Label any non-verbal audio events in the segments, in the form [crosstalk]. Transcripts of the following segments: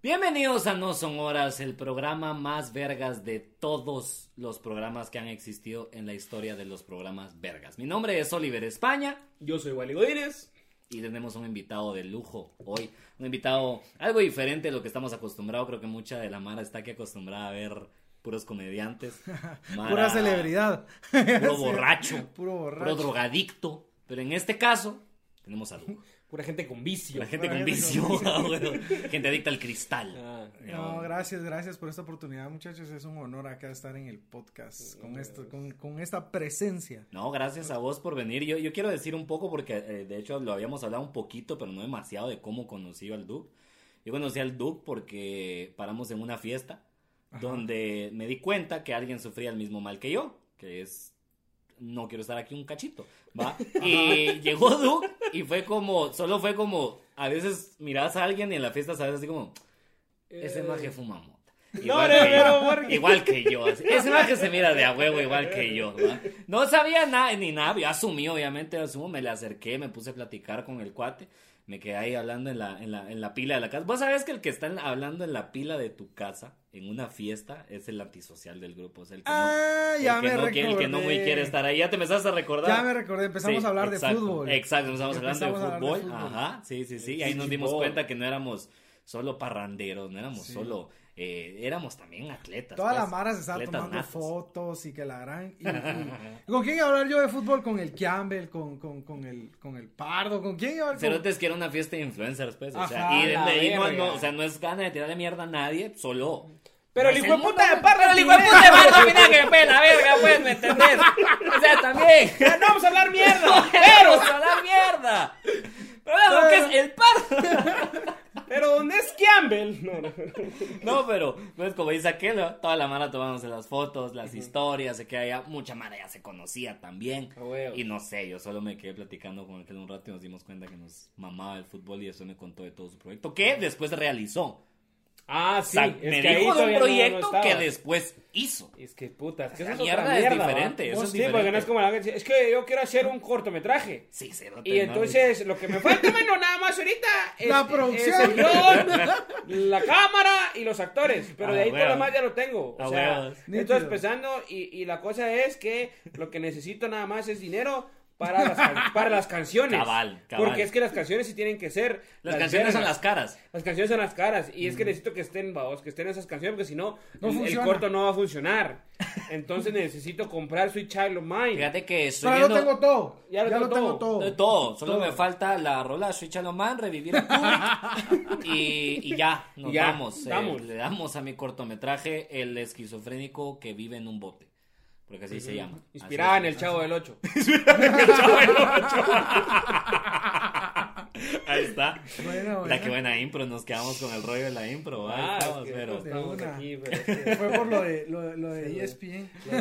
Bienvenidos a No Son Horas, el programa más vergas de todos los programas que han existido en la historia de los programas vergas. Mi nombre es Oliver España Yo soy Wally Godínez. y tenemos un invitado de lujo hoy. Un invitado algo diferente de lo que estamos acostumbrados. Creo que mucha de la Mara está aquí acostumbrada a ver puros comediantes. [laughs] Mara- Pura celebridad. Puro [laughs] borracho. Puro borracho. Puro drogadicto. Pero en este caso, tenemos a lujo. Pura gente con vicio. La gente con vicio. [laughs] gente adicta al cristal. Ah, No, gracias, gracias por esta oportunidad, muchachos. Es un honor acá estar en el podcast con esto, con, con esta presencia. No, gracias a vos por venir. Yo, yo quiero decir un poco, porque eh, de hecho lo habíamos hablado un poquito, pero no demasiado, de cómo conocí al Duke. Yo conocí al Duke porque paramos en una fiesta donde me di cuenta que alguien sufría el mismo mal que yo, que es no quiero estar aquí un cachito, ¿va? [laughs] Y llegó Duke y fue como, solo fue como, a veces miras a alguien y en la fiesta sabes así como, ese maje fuma mota. No, Igual, no, que yo, no, igual que yo. así. Ese maje se mira de a huevo igual que yo. ¿va? No sabía nada ni nada. Yo asumí, obviamente, asumo. Me le acerqué, me puse a platicar con el cuate. Me quedé ahí hablando en la, en la, en la pila de la casa. Vos sabés que el que está hablando en la pila de tu casa, en una fiesta, es el antisocial del grupo. Es el que no, el ya que me no, quiere- el que no muy quiere estar ahí. Ya te empezaste a recordar. Ya me recordé, empezamos Sí, a hablar exacto, de fútbol. Exacto, empezamos, Empezamos hablando a hablar de fútbol. fútbol. Ajá, sí, sí, sí. Y ahí nos dimos fútbol. cuenta que no éramos solo parranderos, no éramos Sí. solo. Eh, éramos también atletas. Toda la pues, mara se estaba tomando natos. fotos y que la gran. y- [laughs] y- ¿Con quién iba a hablar yo de fútbol? Con el Campbell, con, con, con, el, con el Pardo, ¿con quién iba a hablar? Con- Cerotes que era una fiesta de influencers, pues. O sea, Ajá, y de, la de ahí no, no- o sea, no es gana de tirarle mierda a nadie, solo. Pero el Pues hijo de puta de pues, Pero el hijo de puta de Parra mira que pela la verga, pues, ¿me entendés? O sea, también. [laughs] Ya no vamos a hablar mierda. [laughs] Pero, a la mierda. Pero lo que es el par. Pero ¿dónde es Campbell? No, no. No, pero, pues como dice aquel, ¿no? toda la mara tomándose las fotos, las historias, se queda ya, mucha mara ya se conocía también. Y no sé, yo solo me quedé platicando con aquel un rato y nos dimos cuenta que nos mamaba el fútbol y eso me contó de todo su proyecto, que después realizó. Ah, O sí. sea, es me que dijo de un todavía no- no proyecto que después hizo. Es que puta, es que Esa eso es mierda otra es mierda, ¿va? diferente, eso es sí, porque diferente. no es como la gente dice, es que yo quiero hacer un cortometraje. Sí, Y ¿no? entonces lo que me falta, mano, nada más ahorita es, La producción. es el guion, [laughs] la cámara y los actores. Pero Ah, de ahí por huevos. lo demás ya lo tengo. Ah, O sea, huevos. estoy empezando y, y la cosa es que lo que necesito nada más es dinero para las, para las canciones. Cabal, cabal. Porque es que las canciones sí tienen que ser. Las canciones son las caras. Las canciones son las caras. Y es que necesito que estén, vamos, que estén esas canciones, porque si no, No el, corto no va a funcionar. Entonces necesito comprar Sweet Child of Mine. Fíjate que estoy Pero ya lo viendo tengo todo. Ya Ya lo lo, tengo todo. todo. de todo. Solo Todo. me falta la rola Switch a lo man, revivir el Kubrick [laughs] y, y ya, nos Y ya, vamos. Eh, vamos. le damos a mi cortometraje El esquizofrénico que vive en un bote. Porque así se llama. Inspirada en es. el Chavo del 8. [laughs] [laughs] [laughs] Ahí está. Buena, La que buena impro, nos quedamos con el rollo de la impro. Ahí Ah, estamos, es que pero... Estamos una. aquí, pero [laughs] es que- Fue por lo de, lo, lo de E ESPN. Ah,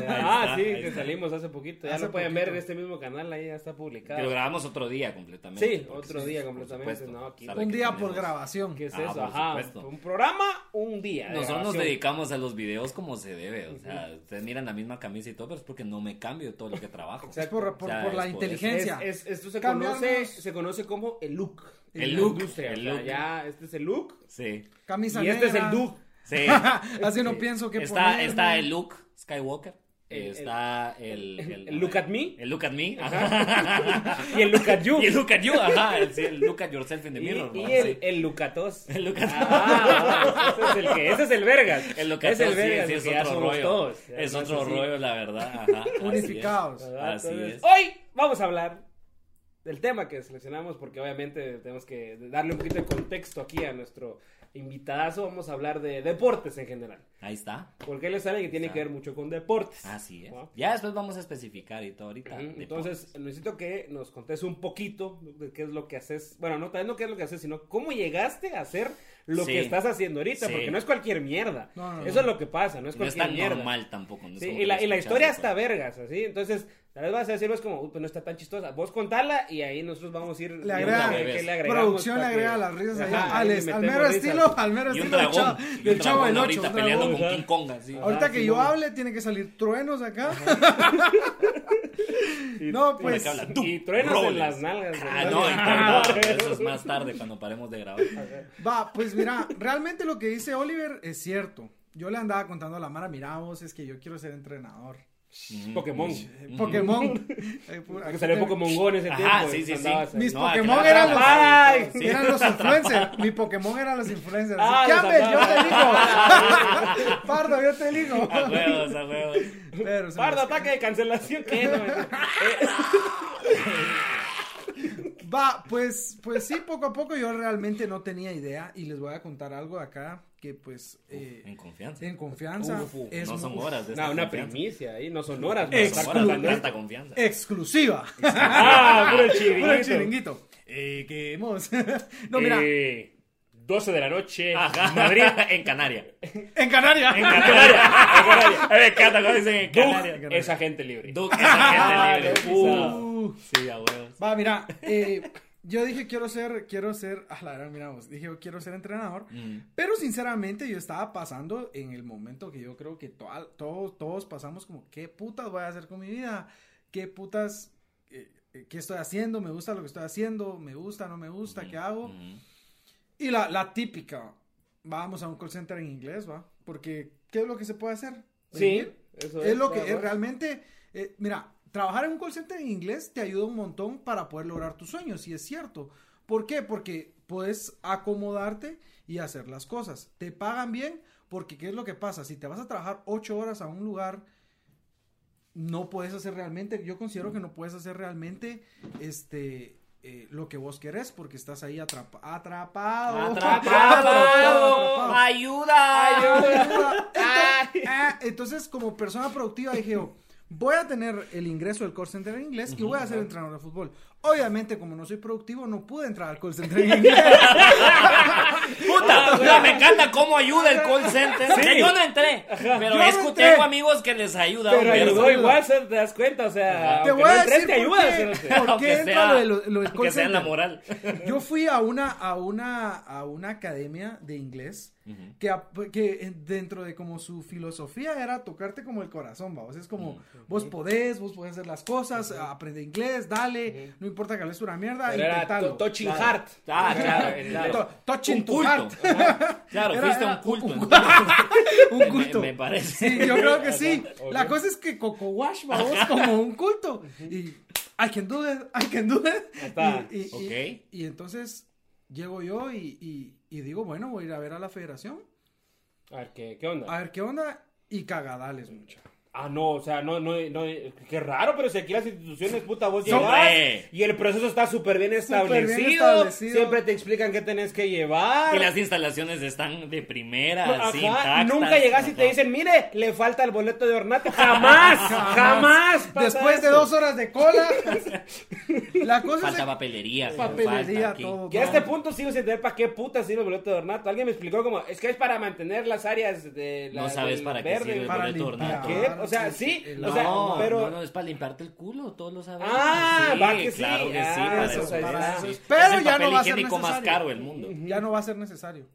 está, sí, que está. salimos hace poquito. Ya Hace lo pueden poquito. ver en este mismo canal, ahí ya está publicado. Que lo grabamos otro día completamente. Sí, otro día completamente, no, aquí- Un día por grabación. ¿Qué es Ah, eso? Ajá. supuesto. Un programa, un día. Nosotros nos dedicamos a los videos como se debe. O sea, ustedes miran la misma camisa y todo, pero es porque no me cambio todo lo que trabajo. Es por, por, O sea, por la por inteligencia. Es, es- esto se Cambiamos- conoce, se conoce como el look. El En la look, industria, el o sea, look. ya, este es el look. Sí. Camisa Y este es el negra. do. Sí. [laughs] Así no pienso que Está, ponerme. está el Luke Skywalker. El- está el, [laughs] el look at me. El look at me. [laughs] Y el look at you. y el look at you. Ajá. El, sí, el look at yourself in the Y, mirror. y ¿no? el, Sí. el Lucatos. El Lucatos. Ah, ese es el que, ese es el vergas. El look es at el sí, vergas, sí, el es que ya otro rollo. todos. Es otro rollo, la verdad. Ajá. así es. Unificados. Así Entonces, es. Hoy vamos a hablar del tema que seleccionamos porque obviamente tenemos que darle un poquito de contexto aquí a nuestro invitadazo. Vamos a hablar de deportes en general. Ahí está. Porque él es alguien que tiene que ver mucho con deportes. Así es. ¿no? Ya después vamos a especificar y todo ahorita. Entonces, necesito que nos contes un poquito de qué es lo que haces. Bueno, no, tal vez no qué es lo que haces, sino cómo llegaste a hacer lo Sí. que estás haciendo ahorita, Sí. porque no es cualquier mierda. No, no, Eso no. es lo que pasa, no es no es cualquier tan mierda. normal tampoco. no es Sí, como y que la, y la historia está vergas, así. Entonces, Tal vez vas a decir, vos como, "Uy, pues no está tan chistosa. Vos contala y ahí nosotros vamos a ir. Le agrega, qué le agregamos producción le agrega que- las risas Ajá, allá. ahí Al, mero risas. estilo, al mero Y estilo del dragón. chavo, del chavo dragón del ahorita 8. peleando con. King Kong, así. Ahorita Ah, que sí, yo no. hable, tiene que salir truenos acá. [laughs] no, pues. que habla. Y truenos Roles. en las nalgas. Ah, no, y [laughs] perdón, eso es más tarde cuando paremos de grabar. Va, pues mira, realmente lo que dice Oliver es cierto. Yo le andaba contando a la Mara, mira vos, es que yo quiero ser entrenador. Pokémon. Eh, Pokémon. [laughs] [laughs] Que salió Pokémon Go en ese Ajá, tiempo. sí, y sí, sí. ahí. Mis No, Pokémon eran los, sí. eran los influencers. Mi Pokémon eran los influencers. Ah. Yo te elijo. [laughs] Pardo, yo te elijo. A huevos, a huevos. Pero Pardo, ataque de cancelación. ¿Qué? No, eh, Va, pues, pues sí, poco a poco yo realmente no tenía idea y les voy a contar algo acá que pues eh, En confianza. en confianza Uf, uf, es no son horas de No, una confianza. primicia ahí, no son horas. Ex- no, Son estar horas de contando tanta esto. confianza. exclusiva. [laughs] Ah, puro chiringuito. Puro chiringuito. Eh, que hemos. [laughs] no, mira, Eh, 12 de la noche, Ajá. Madrid. en Canaria. en Canarias. En Canaria. En Canaria. [laughs] A mí me encanta cuando dicen en Canaria. Doug es agente libre. Duke es agente libre. Ah, Uh, sí. Va, mira, eh, yo dije quiero ser, quiero ser, [laughs] a la verdad, miramos, dije quiero ser entrenador, Mm. pero sinceramente yo estaba pasando en el momento que yo creo que toda- todos, todos pasamos como, ¿qué putas voy a hacer con mi vida? ¿Qué putas, eh, eh, qué estoy haciendo? ¿Me gusta lo que estoy haciendo? ¿Me gusta, no me gusta? ¿Qué hago? Mm. Y la, la típica, vamos a un call center en inglés, ¿va? Porque, ¿qué es lo que se puede hacer? Sí, eso Es lo que es realmente, eh, mira, trabajar en un call center en inglés te ayuda un montón para poder lograr tus sueños, y es cierto. ¿Por qué? Porque puedes acomodarte y hacer las cosas. Te pagan bien, porque ¿qué es lo que pasa? Si te vas a trabajar ocho horas a un lugar, no puedes hacer realmente, yo considero que no puedes hacer realmente, este... eh, lo que vos querés porque estás ahí atrapa- atrapado ¡Atrapado! ¡Ayuda! Ayuda. Entonces, ah, entonces, como persona productiva, dije yo, voy a tener el ingreso del call center en inglés y voy a ser entrenador de fútbol. Obviamente, como no soy productivo, no pude entrar al call center en [laughs] inglés. Puta, [laughs] puta, me encanta cómo ayuda el call center. Sí. Yo no entré, pero Yo es no tengo amigos que les ayuda. Pero ayudó igual, ¿se- ¿te das cuenta? O sea, Te voy no a entres, decir te por ayuda. qué, por entra sea- lo de lo- lo del call Que sea en la moral. Yo fui a una, a una, a una academia de inglés que, ap- que en- dentro de como su filosofía era tocarte como el corazón, vamos. Es como, vos podés, vos podés hacer las cosas, aprende inglés, dale, no importa que hables una mierda, Pero era intentalo. to- touching Claro. heart. Ah, claro, [laughs] claro. To- touching culto. heart. Claro, Era- fuiste a era un culto. [laughs] un- entonces. un Me- culto. Me, parece. Sí, yo creo que sí. [laughs] Ok. La cosa es que Coco Wash, vamos, como un culto. Y I can do it, I can do it. está. Y, y- y- Ok. y entonces llego yo y, y- digo, bueno, voy a ir a ver a la federación. A ver, ¿qué, qué onda? A ver qué onda. Y cagadales, mucha. Ah, no, o sea, no, no, no, qué raro, pero si aquí las instituciones, puta, vos Hombre. y el proceso está súper bien, establecido, establecido. siempre te explican qué tenés que llevar. Y las instalaciones están de primera, así, nunca llegas y te dicen, mire, le falta el boleto de ornato. Jamás, [laughs] jamás. pasa Después de dos horas de cola. [laughs] la cosa Falta es papelería. papelería, falta todo. Que a este punto sigo sin entender para qué puta sirve el boleto de ornato. Alguien me explicó como, es que es para mantener las áreas de la, No sabes del para qué verde. sirve el Para boleto limpiar. ornato. ¿Qué? O sea, sí, El- o sea, no, pero... no, no, es para limpiarte el culo, todos lo sabemos. Ah, Sí, va que sí. Claro que sí, Ah, para eso eso, es, para eso es. Pero Es el ya papel no va a ser higiénico más necesario. caro del mundo. Ya no va a ser necesario.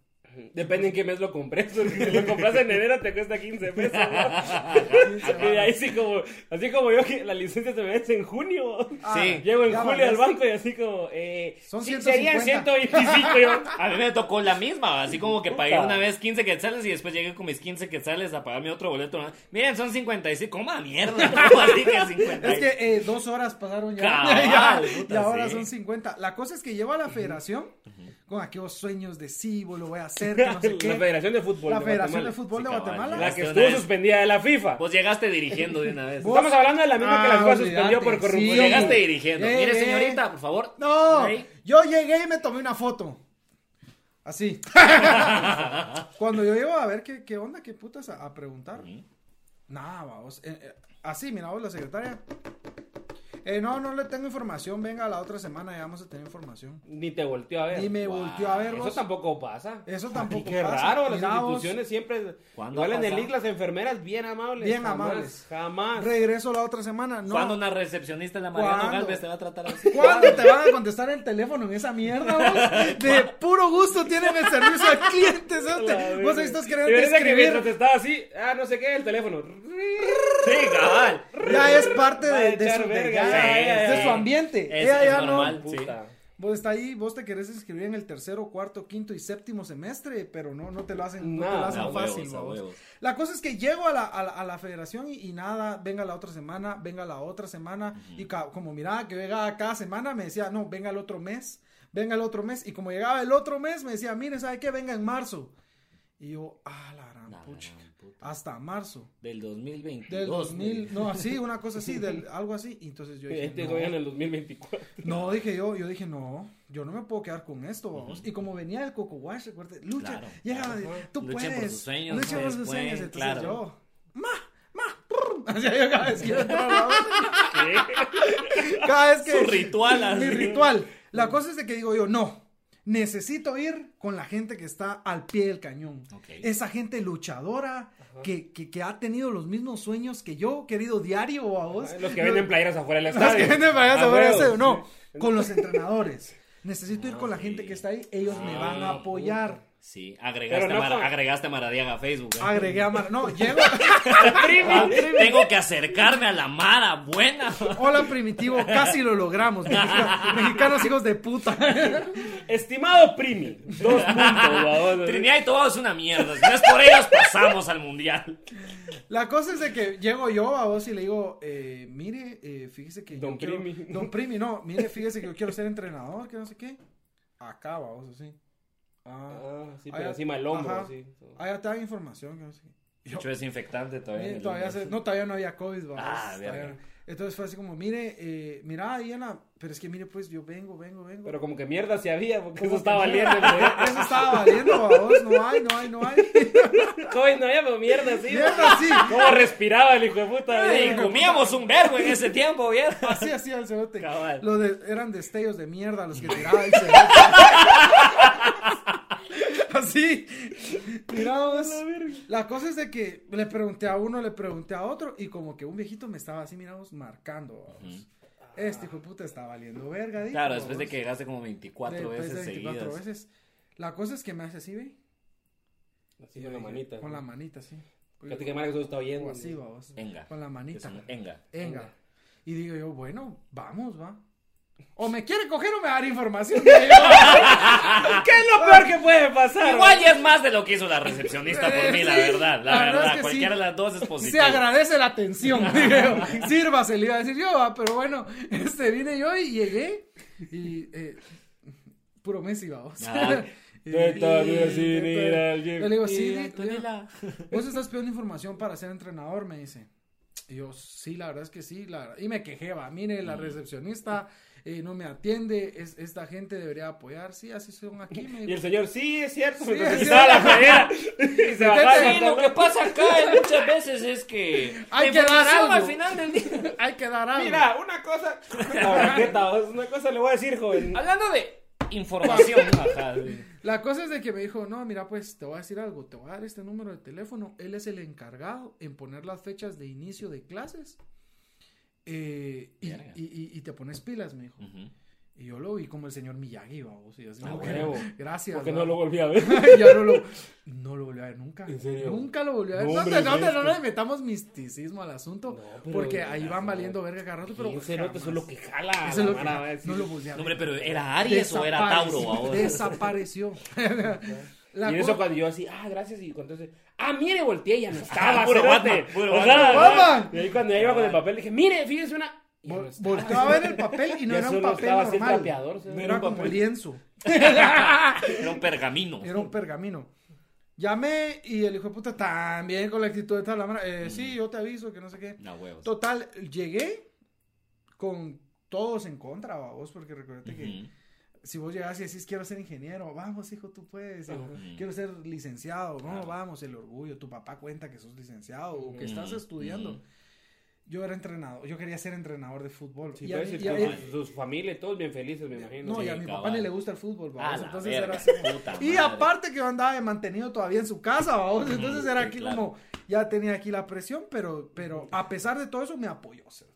Depende en qué mes lo compres, porque si lo compras en enero te cuesta 15 pesos. ¿no? [laughs] y ahí sí como, así como yo que la licencia se me vence en junio. Ah, Sí. Llego en ya julio al banco y así como, eh, Son sí, 150. serían 125 yo. A mí me tocó la misma, así como que pagué una vez 15 quetzales y después llegué con mis 15 quetzales a pagar mi otro boleto. ¿no? Miren, son 55. ¿Cómo a mierda? [laughs] ¿Cómo así que 50? Es que eh, dos horas pasaron ya. Cabal, [laughs] Ya, puta, y ahora sí. son 50. La cosa es que llevo a la federación con aquellos sueños de sí, lo voy a hacer, que no sé [laughs] qué. La Federación de Fútbol La de Federación Guatemala. de Fútbol Sí, de Guatemala. La que Una estuvo suspendida de la FIFA. Vos llegaste dirigiendo de una vez. Vos- Estamos hablando de la misma que la Ah, FIFA suspendió olvídate, por sí. corrupción. Llegaste dirigiendo. Eh, Mire, señorita, por favor. No, yo llegué y me tomé una foto. Así. [laughs] Cuando yo llego a ver qué, qué onda, qué putas a, a preguntar. Nada, vamos. Eh, eh, así, mira vos, la secretaria. Eh, no, no le tengo información. Venga, la otra semana ya vamos a tener información. Ni te volteó a ver. Ni me volteó a ver. Eso tampoco pasa. Eso tampoco [laughs] Qué pasa. raro, las vos, instituciones siempre. ¿Cuándo Igual en el? IC las enfermeras bien amables. Bien jamás, amables. Jamás. Regreso la otra semana. No. Cuando una recepcionista en la Mariano ¿Cuándo? Galvez te va a tratar así. ¿Cuándo te van a contestar el teléfono en esa mierda, vos? De puro gusto tienen el servicio al cliente, Vos ahí estás queriendo parece que mientras escribir. te estaba así, ah, no sé qué, el teléfono. Sí, cabal. Ya es parte de, de su, verga, ya, de ya. su ambiente. Es- Ella es ya normal. no. Sí. Puta. Vos está ahí, vos te querés inscribir en el tercero, cuarto, quinto y séptimo semestre, pero no, no te lo hacen, no te lo hacen huevos, fácil. a vos. huevos. La cosa es que llego a la, a la, a la federación y, y nada, venga la otra semana, venga la otra semana. Y ca- como miraba que venga cada semana, me decía, no, venga el otro mes, venga el otro mes. Y como llegaba el otro mes, me decía, mire, ¿sabe qué? Venga en marzo. Y yo, ah, la gran La pucha. Hasta marzo. Del 2022. Del 2000, güey. no, así, una cosa así, del, [laughs] algo así. Entonces yo dije, Este no. en el 2024. No, dije yo, yo dije, no, yo no me puedo quedar con esto, vamos. Y como venía el Coco Wash, recuerde, lucha, Claro, llega, claro. tú Luchen puedes. por sus sueños, luchen por sus ustedes sueños. Entonces claro. yo, ma, ma. [laughs] Así yo cada vez que entraba, [laughs] cada vez que. Su ritual, Mi así. ritual. La cosa es de que digo yo, no. Necesito ir con la gente que está al pie del cañón. Ok. Esa gente luchadora que, que, que ha tenido los mismos sueños que yo, querido diario a vos. Los que venden playeras afuera del [laughs] Los estadio. que venden para allá Ah, ese- No, con los entrenadores. Necesito ir con la gente que está ahí. Ellos me van a Ah, apoyar. Sí, agregaste, no a Mar- agregaste a Maradiaga a Facebook. ¿eh? Agregué a Mar... No, [laughs] llego... Ah, Tengo que acercarme a la Mara buena. Hola, Primitivo. Casi lo logramos. mexica- [laughs] Mexicanos hijos de puta. Estimado Primi, dos puntos. [laughs] Trinidad y Tobago es una mierda. Si no es por ellos, pasamos al mundial. La cosa es de que llego yo a vos y le digo, eh, mire, eh, fíjese que Don yo quiero- Primi. Don Primi, no, mire, fíjese que yo quiero ser entrenador, que no sé qué. Acá, vos, así. Ah, Ah, sí, pero encima del hombro, Ajá. así. ah, ya te dan información, que no sé qué. Yo, Hecho desinfectante todavía. en se- no, todavía no había COVID, vamos. Ah, Todavía. Entonces fue así como, mire, eh, mira, Diana, pero es que mire, pues yo vengo, vengo, vengo. Pero como que mierda se había, porque eso estaba valiendo. mierda, Eso estaba valiendo, vamos, no hay, no hay, no hay. [laughs] Hoy no había, pero mierda, sí. Mierda, sí. ¿Cómo respiraba el hijo de puta? Y comíamos un verbo en ese tiempo, bien. Así hacía el cerote. Cabal. Lo de, eran destellos de mierda los que tiraba el cerote. [laughs] Así. Miramos. La cosa es de que le pregunté a uno, le pregunté a otro, y como que un viejito me estaba así, miramos, marcando. vamos. Este hijo de puta está valiendo verga. dijo, Claro, después de que llegaste como 24 Después de veces 24 seguidas. veces. La cosa es que me hace así, ve. Así Y con la dije, manita. Con la manita, sí. Fíjate que eso está oyendo. O así, vamos. Venga. Con la manita. Enga. Venga. Y digo yo, bueno, vamos, va. O me quiere coger o me va a dar información. [laughs] ¿Qué es lo peor que puede pasar? Igual ya es más de lo que hizo la recepcionista por mí, la Sí, verdad. La, la verdad verdad, es que cualquiera sí. de las dos es Se positivo. agradece la atención. [laughs] digo. [laughs] Sírvase, le iba a decir yo, va, pero bueno, este vine yo y llegué. Y eh, puro Messi, vamos. Ah. Y- y- y-. Yo le digo, Y sí, Antonella. vos estás pidiendo información para ser entrenador, me dice. Y yo, sí, la verdad es que sí. La... Y me quejé, va, mire, la recepcionista eh, no me atiende, es, esta gente debería apoyar. Sí, así son aquí. Me Y el señor, sí, es cierto. Sí, me es la playera. [laughs] Y se lo que pasa acá [laughs] muchas veces es que Hay que dar algo. al final del día. [laughs] Hay que dar algo. Mira, una cosa. Una cosa le voy a decir, joven. Hablando de información, ajá, sí. La cosa es de que me dijo, no, mira, pues te voy a decir algo, te voy a dar este número de teléfono. Él es el encargado en poner las fechas de inicio de clases. Eh, y, y- y- y te pones pilas, me dijo. Ujú. Y yo lo vi como el señor Miyagi, vamos. Y así, Ah, gracias. Porque va. no lo volví a ver. [laughs] ya no lo, no lo volví a ver nunca. ¿En serio? Nunca lo volví a ver. No, No, hombre, no, fresco. no le metamos misticismo al asunto. No, pero- porque ahí van valiendo verga cada rato. Pero eso es lo que jala. Eso es lo que- no lo volví a ver. No, hombre, pero ¿era Aries o era Tauro? Ahora? Desapareció. [laughs] [laughs] La y en eso cuando yo así, ah, gracias, y cuando entonces, ah, mire, volteé, ya no [laughs] estaba, Puro cerote. Batman, puro O sea, Batman. Batman. Y ahí cuando ya iba con el papel, dije, mire, fíjese una... No a ver el papel y no era un papel el normal. No No era como papel. lienzo. [laughs] Era un pergamino. Era un pergamino. Llamé y el hijo de puta también con la actitud de mara, eh, Sí, yo te aviso que no sé qué. No, huevos. Total, llegué con todos en contra, vos, porque recuerda que Ujú. Si vos llegas y decís quiero ser ingeniero, vamos hijo, tú puedes, o quiero ser licenciado, no, Claro. vamos, el orgullo, tu papá cuenta que sos licenciado o que estás estudiando. yo era entrenador, yo quería ser entrenador de fútbol. Sí, y a y y a- tu- y- su, su familia y todos bien felices, me imagino. no, y a Sí, mi cabal. papá ni le gusta el fútbol, vamos. Entonces verga, era así. Y madre. aparte que yo andaba de mantenido todavía en su casa, vamos. Entonces era sí, aquí claro. como, ya tenía aquí la presión, pero, pero a pesar de todo eso me apoyó. sea,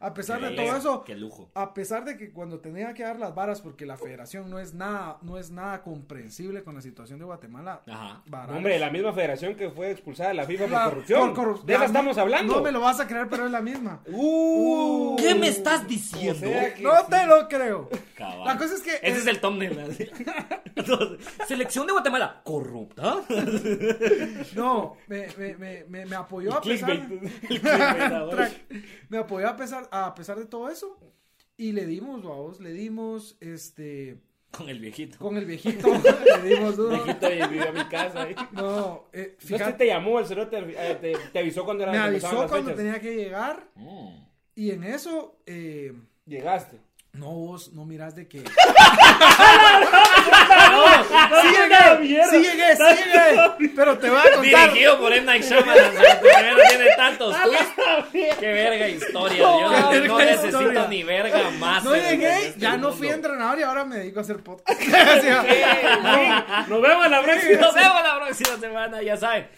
A pesar de todo eso, Qué lujo. a pesar de que cuando tenía que dar las varas, porque la federación no es nada, no es nada comprensible con la situación de Guatemala. Ajá. varas. Hombre, la misma federación que fue expulsada de la FIFA La- por corrupción. por corrup- de esa estamos hablando. No me lo vas a creer, pero es la misma. [laughs] Uh, ¿Qué me estás diciendo? o sea que No sí. te lo creo. Cabal. La cosa es que Ese es el thumbnail. [laughs] así. Entonces, Selección de Guatemala. ¿Corrupta? [laughs] No, me, me, me, me, me apoyó a pesar. Clickbait. Track. me apoyó a pesar, a pesar de todo eso. Y le dimos, vamos, le dimos, este, Con el viejito. con el viejito, [laughs] le dimos duro. Viejito y vivió a mi casa. ahí. No, eh, Fíjate, fíjate, te llamó el cerote, eh, te, te avisó cuando era me avisó cuando fechas. tenía que llegar. Mm. Y en eso, eh, Llegaste. No, vos no miras de que. no, sí llegué, sí llegué, sí llegué. Pero te voy a contar. Dirigido por M. Night Shyamalan. Primero tiene tantos twists. Qué verga historia. Yo No, no, verga no necesito historia. ni verga más. No en llegué, este ya no fui entrenador y ahora me dedico a hacer podcast. [laughs] [laughs] Nos vemos la próxima. Nos vemos la próxima semana. Ya saben.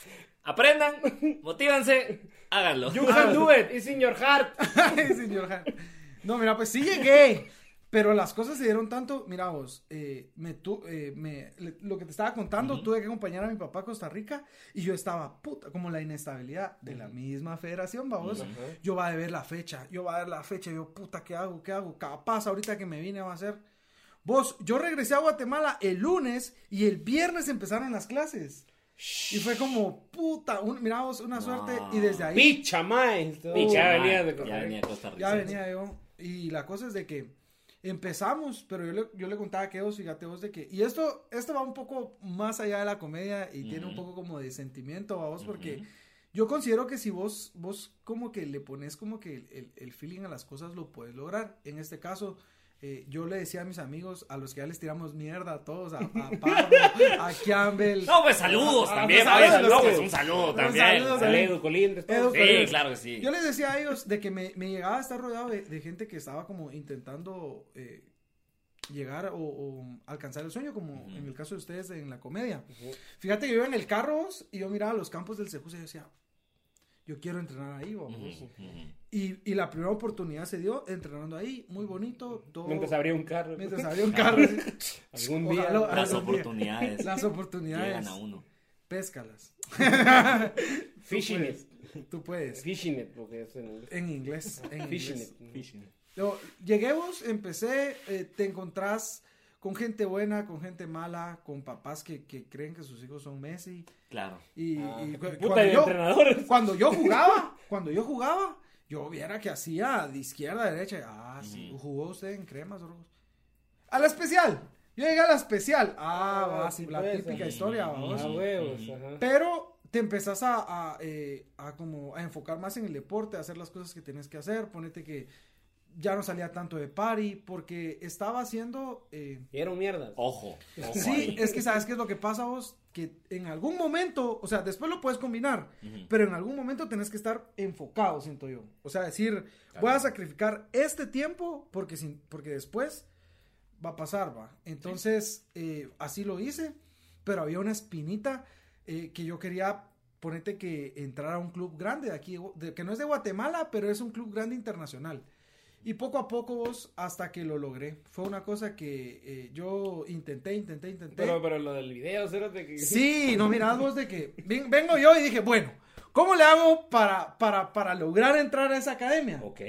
Aprendan, motívanse, háganlo. You can do it. It's in your heart. Ay, señor Han. No, mira, pues sí llegué. Pero las cosas se dieron tanto. Mira vos, eh, me tu, eh, me, le- lo que te estaba contando, tuve que acompañar a mi papá a Costa Rica y yo estaba puta, como la inestabilidad de la misma federación, vamos. Yo va a ver la fecha, yo va a ver la fecha, yo puta, ¿qué hago? ¿Qué hago? Capaz ahorita que me vine va a ser. Vos, yo regresé a Guatemala el lunes y el viernes empezaron las clases. Y fue como, puta, un, mira vos, una suerte. Y desde ahí. Picha, mae. Picha, ya venía de Costa ya Rica. venía de Costa Rica. Ya venía yo. Y la cosa es de que empezamos, pero yo le, yo le contaba a Keos, fíjate vos, de que. Y esto, esto va un poco más allá de la comedia y tiene un poco como de sentimiento a vos, porque yo considero que si vos, vos como que le pones como que el, el feeling a las cosas, lo puedes lograr. En este caso. Eh, yo le decía a mis amigos, a los que ya les tiramos mierda a todos, a, a [laughs] Pablo, a Campbell. No, pues saludos también. pues, saludos, saludos, sí. un saludo también. saludo también. Edu, Colindres, todos. Edu, Sí, claro que sí. Yo les decía a ellos de que me, me llegaba a estar rodeado de, de gente que estaba como intentando eh, llegar o, o alcanzar el sueño, como en el caso de ustedes en la comedia. Ujú. Fíjate que yo iba en el carro y yo miraba los campos del Sejusa y yo decía, yo quiero entrenar ahí, vamos. Y, y la primera oportunidad se dio entrenando ahí, muy bonito, todo. Mientras abría un carro. mientras [laughs] había un carro. Algún día. Ojalá- Las algún día. oportunidades Las oportunidades. llegan a uno. Péscalas. [laughs] Fishing it. Tú puedes. Fishing it, porque es en En inglés. En Fishing inglés. it. Llegué vos, empecé, eh, te encontrás con gente buena, con gente mala, con papás que, que creen que sus hijos son Messi. Claro. Y, Ah, y cu- puta cuando, de yo, entrenadores. cuando yo [laughs] jugaba, cuando yo jugaba, yo viera que hacía de izquierda a derecha. Ah, sí, jugó usted en cremas o rojos. A la especial. Yo llegué a la especial. Ah, Ah, va, sí, la pues, típica ah, historia, ah, vamos. A huevos, ajá. Pero te empezás a, a, eh, a como a enfocar más en el deporte, a hacer las cosas que tienes que hacer. Ponete que ya no salía tanto de party porque estaba haciendo... eh, Y eran mierdas. Ojo. ojo sí, ahí. es que sabes qué es lo que pasa vos, que en algún momento, o sea, después lo puedes combinar, pero en algún momento tenés que estar enfocado, siento yo. O sea, decir, voy a sacrificar este tiempo porque, sin, porque después va a pasar, va. Entonces, eh, así lo hice, pero había una espinita eh, que yo quería ponerte que entrar a un club grande de aquí, de- que no es de Guatemala, pero es un club grande internacional. Y poco a poco vos, hasta que lo logré. Fue una cosa que eh, yo intenté, intenté, intenté. Pero, pero lo del video, que. Sí, no, mirad vos de que ven- vengo yo y dije, bueno, ¿cómo le hago para, para, para lograr entrar a esa academia? Ok.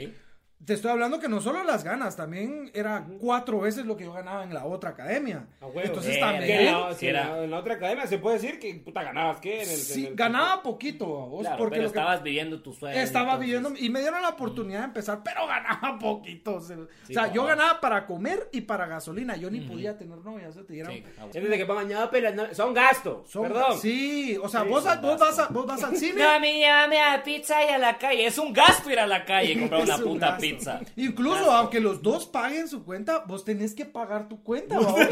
Te estoy hablando que no solo las ganas, también era cuatro veces lo que yo ganaba en la otra academia. A huevo. Entonces Eh, también... Que en la, si era- en la otra academia se puede decir que puta ganabas qué en el, Sí, en el- ganaba poquito, vos, Claro, porque pero lo que- estabas viviendo tu sueño. estaba entonces- viviendo y me dieron la oportunidad de empezar, pero [laughs] ganaba poquito. O sea, Sí, o sea, yo ganaba para comer y para gasolina. Yo ni podía tener novia. o sea, te dieron- Sí, ah, Es desde que pongan ya, pero no- son gastos. son- Perdón. Sí, o sea, Sí, vos, vos, vas a- vos vas al [laughs] cine. No, a mí llévame a pizza y a la calle. Es un gasto ir a la calle y comprar [laughs] una puta gasto. Pizza. [laughs] Incluso, aunque los dos paguen su cuenta, vos tenés que pagar tu cuenta. babos. [laughs]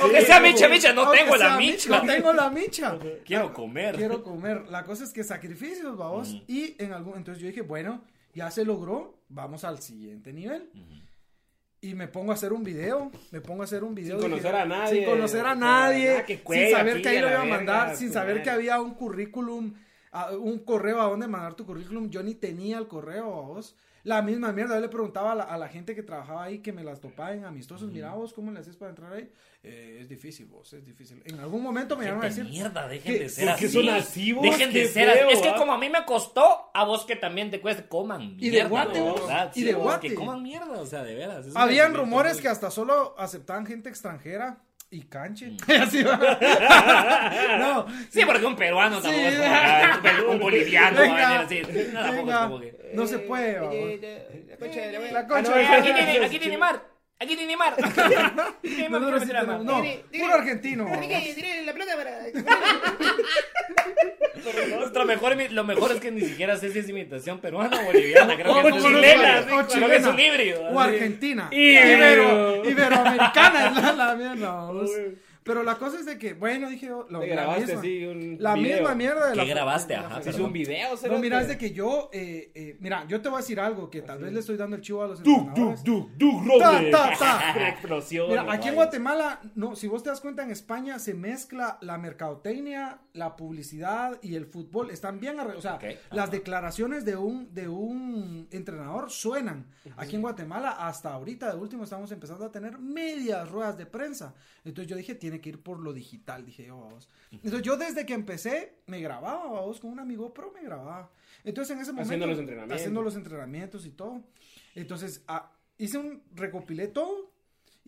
Aunque sea micha, micha, no tengo la micha. No tengo la micha. Quiero comer. Quiero comer. La cosa es que sacrificios, vamos. Ujú. Y en algún. Entonces yo dije, bueno, ya se logró. Vamos al siguiente nivel. Y me pongo a hacer un video. Me pongo a hacer un video. Sin conocer a nadie, Sin conocer a nadie. que sin saber que ahí lo iba a verga, mandar. Sin saber que había un currículum. A- un correo a dónde mandar tu currículum. Yo ni tenía el correo a vos. La misma mierda. Yo le preguntaba a la, a la gente que trabajaba ahí que me las topaba en amistosos. Mira vos, ¿cómo le haces para entrar ahí? Eh, es difícil, vos, es difícil. En algún momento me llegaron a decir. mierda, dejen ¿Qué- de ser así. son así, vos? Dejen de ser feo, así. Es que como a mí me costó, a vos que también te cueste, coman Y de mierda. guate, vos, ¿verdad? y Sí, de vos, guate. Que coman mierda, o sea, de veras. Habían rumores que hasta solo aceptaban gente extranjera y canche. Mm. [laughs] Así va. [laughs] no, Sí, porque un peruano Sí. tampoco un, boliviano Venga, va a venir así. No, tampoco es venga. como que- no se puede. vamos. La concha de la concha Ah, de no, la Aquí tiene, aquí tiene mar. Aquí tiene mar. [laughs] Tiene tenemos- no, puro argentino. vamos. la plata para. Nuestro mejor, lo mejor es que ni siquiera sé si es imitación peruana o boliviana. Creo O que es chilena, chilena. Creo que es un híbrido. O así. argentina. Ibero. Ibero, iberoamericana es la, la mierda. vamos. Pero la cosa es de que, bueno, dije yo, lo- Te la grabaste misma, así un la video. misma mierda de la ¿Qué grabaste? la Ajá. Hizo un video, No, cerote. mira, es de que yo, eh, eh, mira, yo te voy a decir algo que tal vez le estoy dando el chivo a los Duk, entrenadores. duk, duk, duk, Ta, ta, [laughs] ta. Explosión. Mira, aquí en. Guatemala, no, si vos te das cuenta, en España se mezcla la mercadotecnia, la publicidad y el fútbol. Están bien arreglados. O sea, Ok, las declaraciones de un, de un entrenador suenan. Aquí en Guatemala, hasta ahorita, de último, estamos empezando a tener medias ruedas de prensa. Entonces yo dije, tiene que ir por lo digital, dije yo, vamos. Entonces yo desde que empecé, me grababa, vamos, con un amigo, pero me grababa. Entonces en ese momento... Haciendo los entrenamientos. Haciendo los entrenamientos y todo. Entonces, ah, hice un, recopilé todo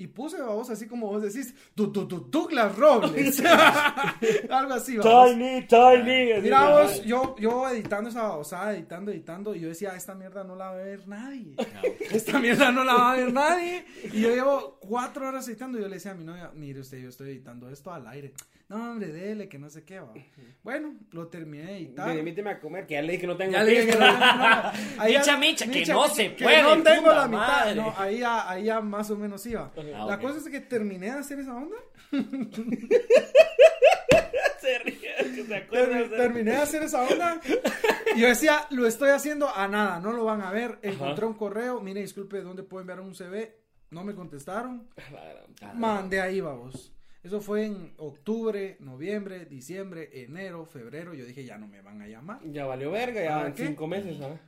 y puse, vamos, así como vos decís, du, du, du- Douglas Robles. [laughs] [laughs] Algo así, vamos. Tiny, tiny. Mira vos, yo, yo editando esa babosada, editando, editando, y yo decía, esta mierda no la va a ver nadie. [laughs] Esta mierda no la va a ver nadie. Y yo llevo cuatro horas editando y yo le decía a mi novia, mire usted, yo estoy editando esto al aire. No, hombre, dele, que no sé qué va. Bueno, lo terminé de editar. Invíteme a comer, que ya le dije que no tengo Ya le dije que no tengo nada. Ahí Micha, micha, que no se que puede, no tengo la mitad. No, ahí ya, ahí ya más o menos iba. Ah, la cosa es que terminé de hacer esa onda. [laughs] Se ríe, que se acuerda. terminé de hacer esa onda. Y yo decía, lo estoy haciendo a nada, no lo van a ver. Encontré un correo, mire, disculpe, ¿dónde puedo enviar un CV? No me contestaron. Mandé ahí, vamos. Eso fue en octubre, noviembre, diciembre, enero, febrero. Yo dije, ya no me van a llamar. Ya valió verga, ya ¿Para en qué? cinco meses, ¿ah?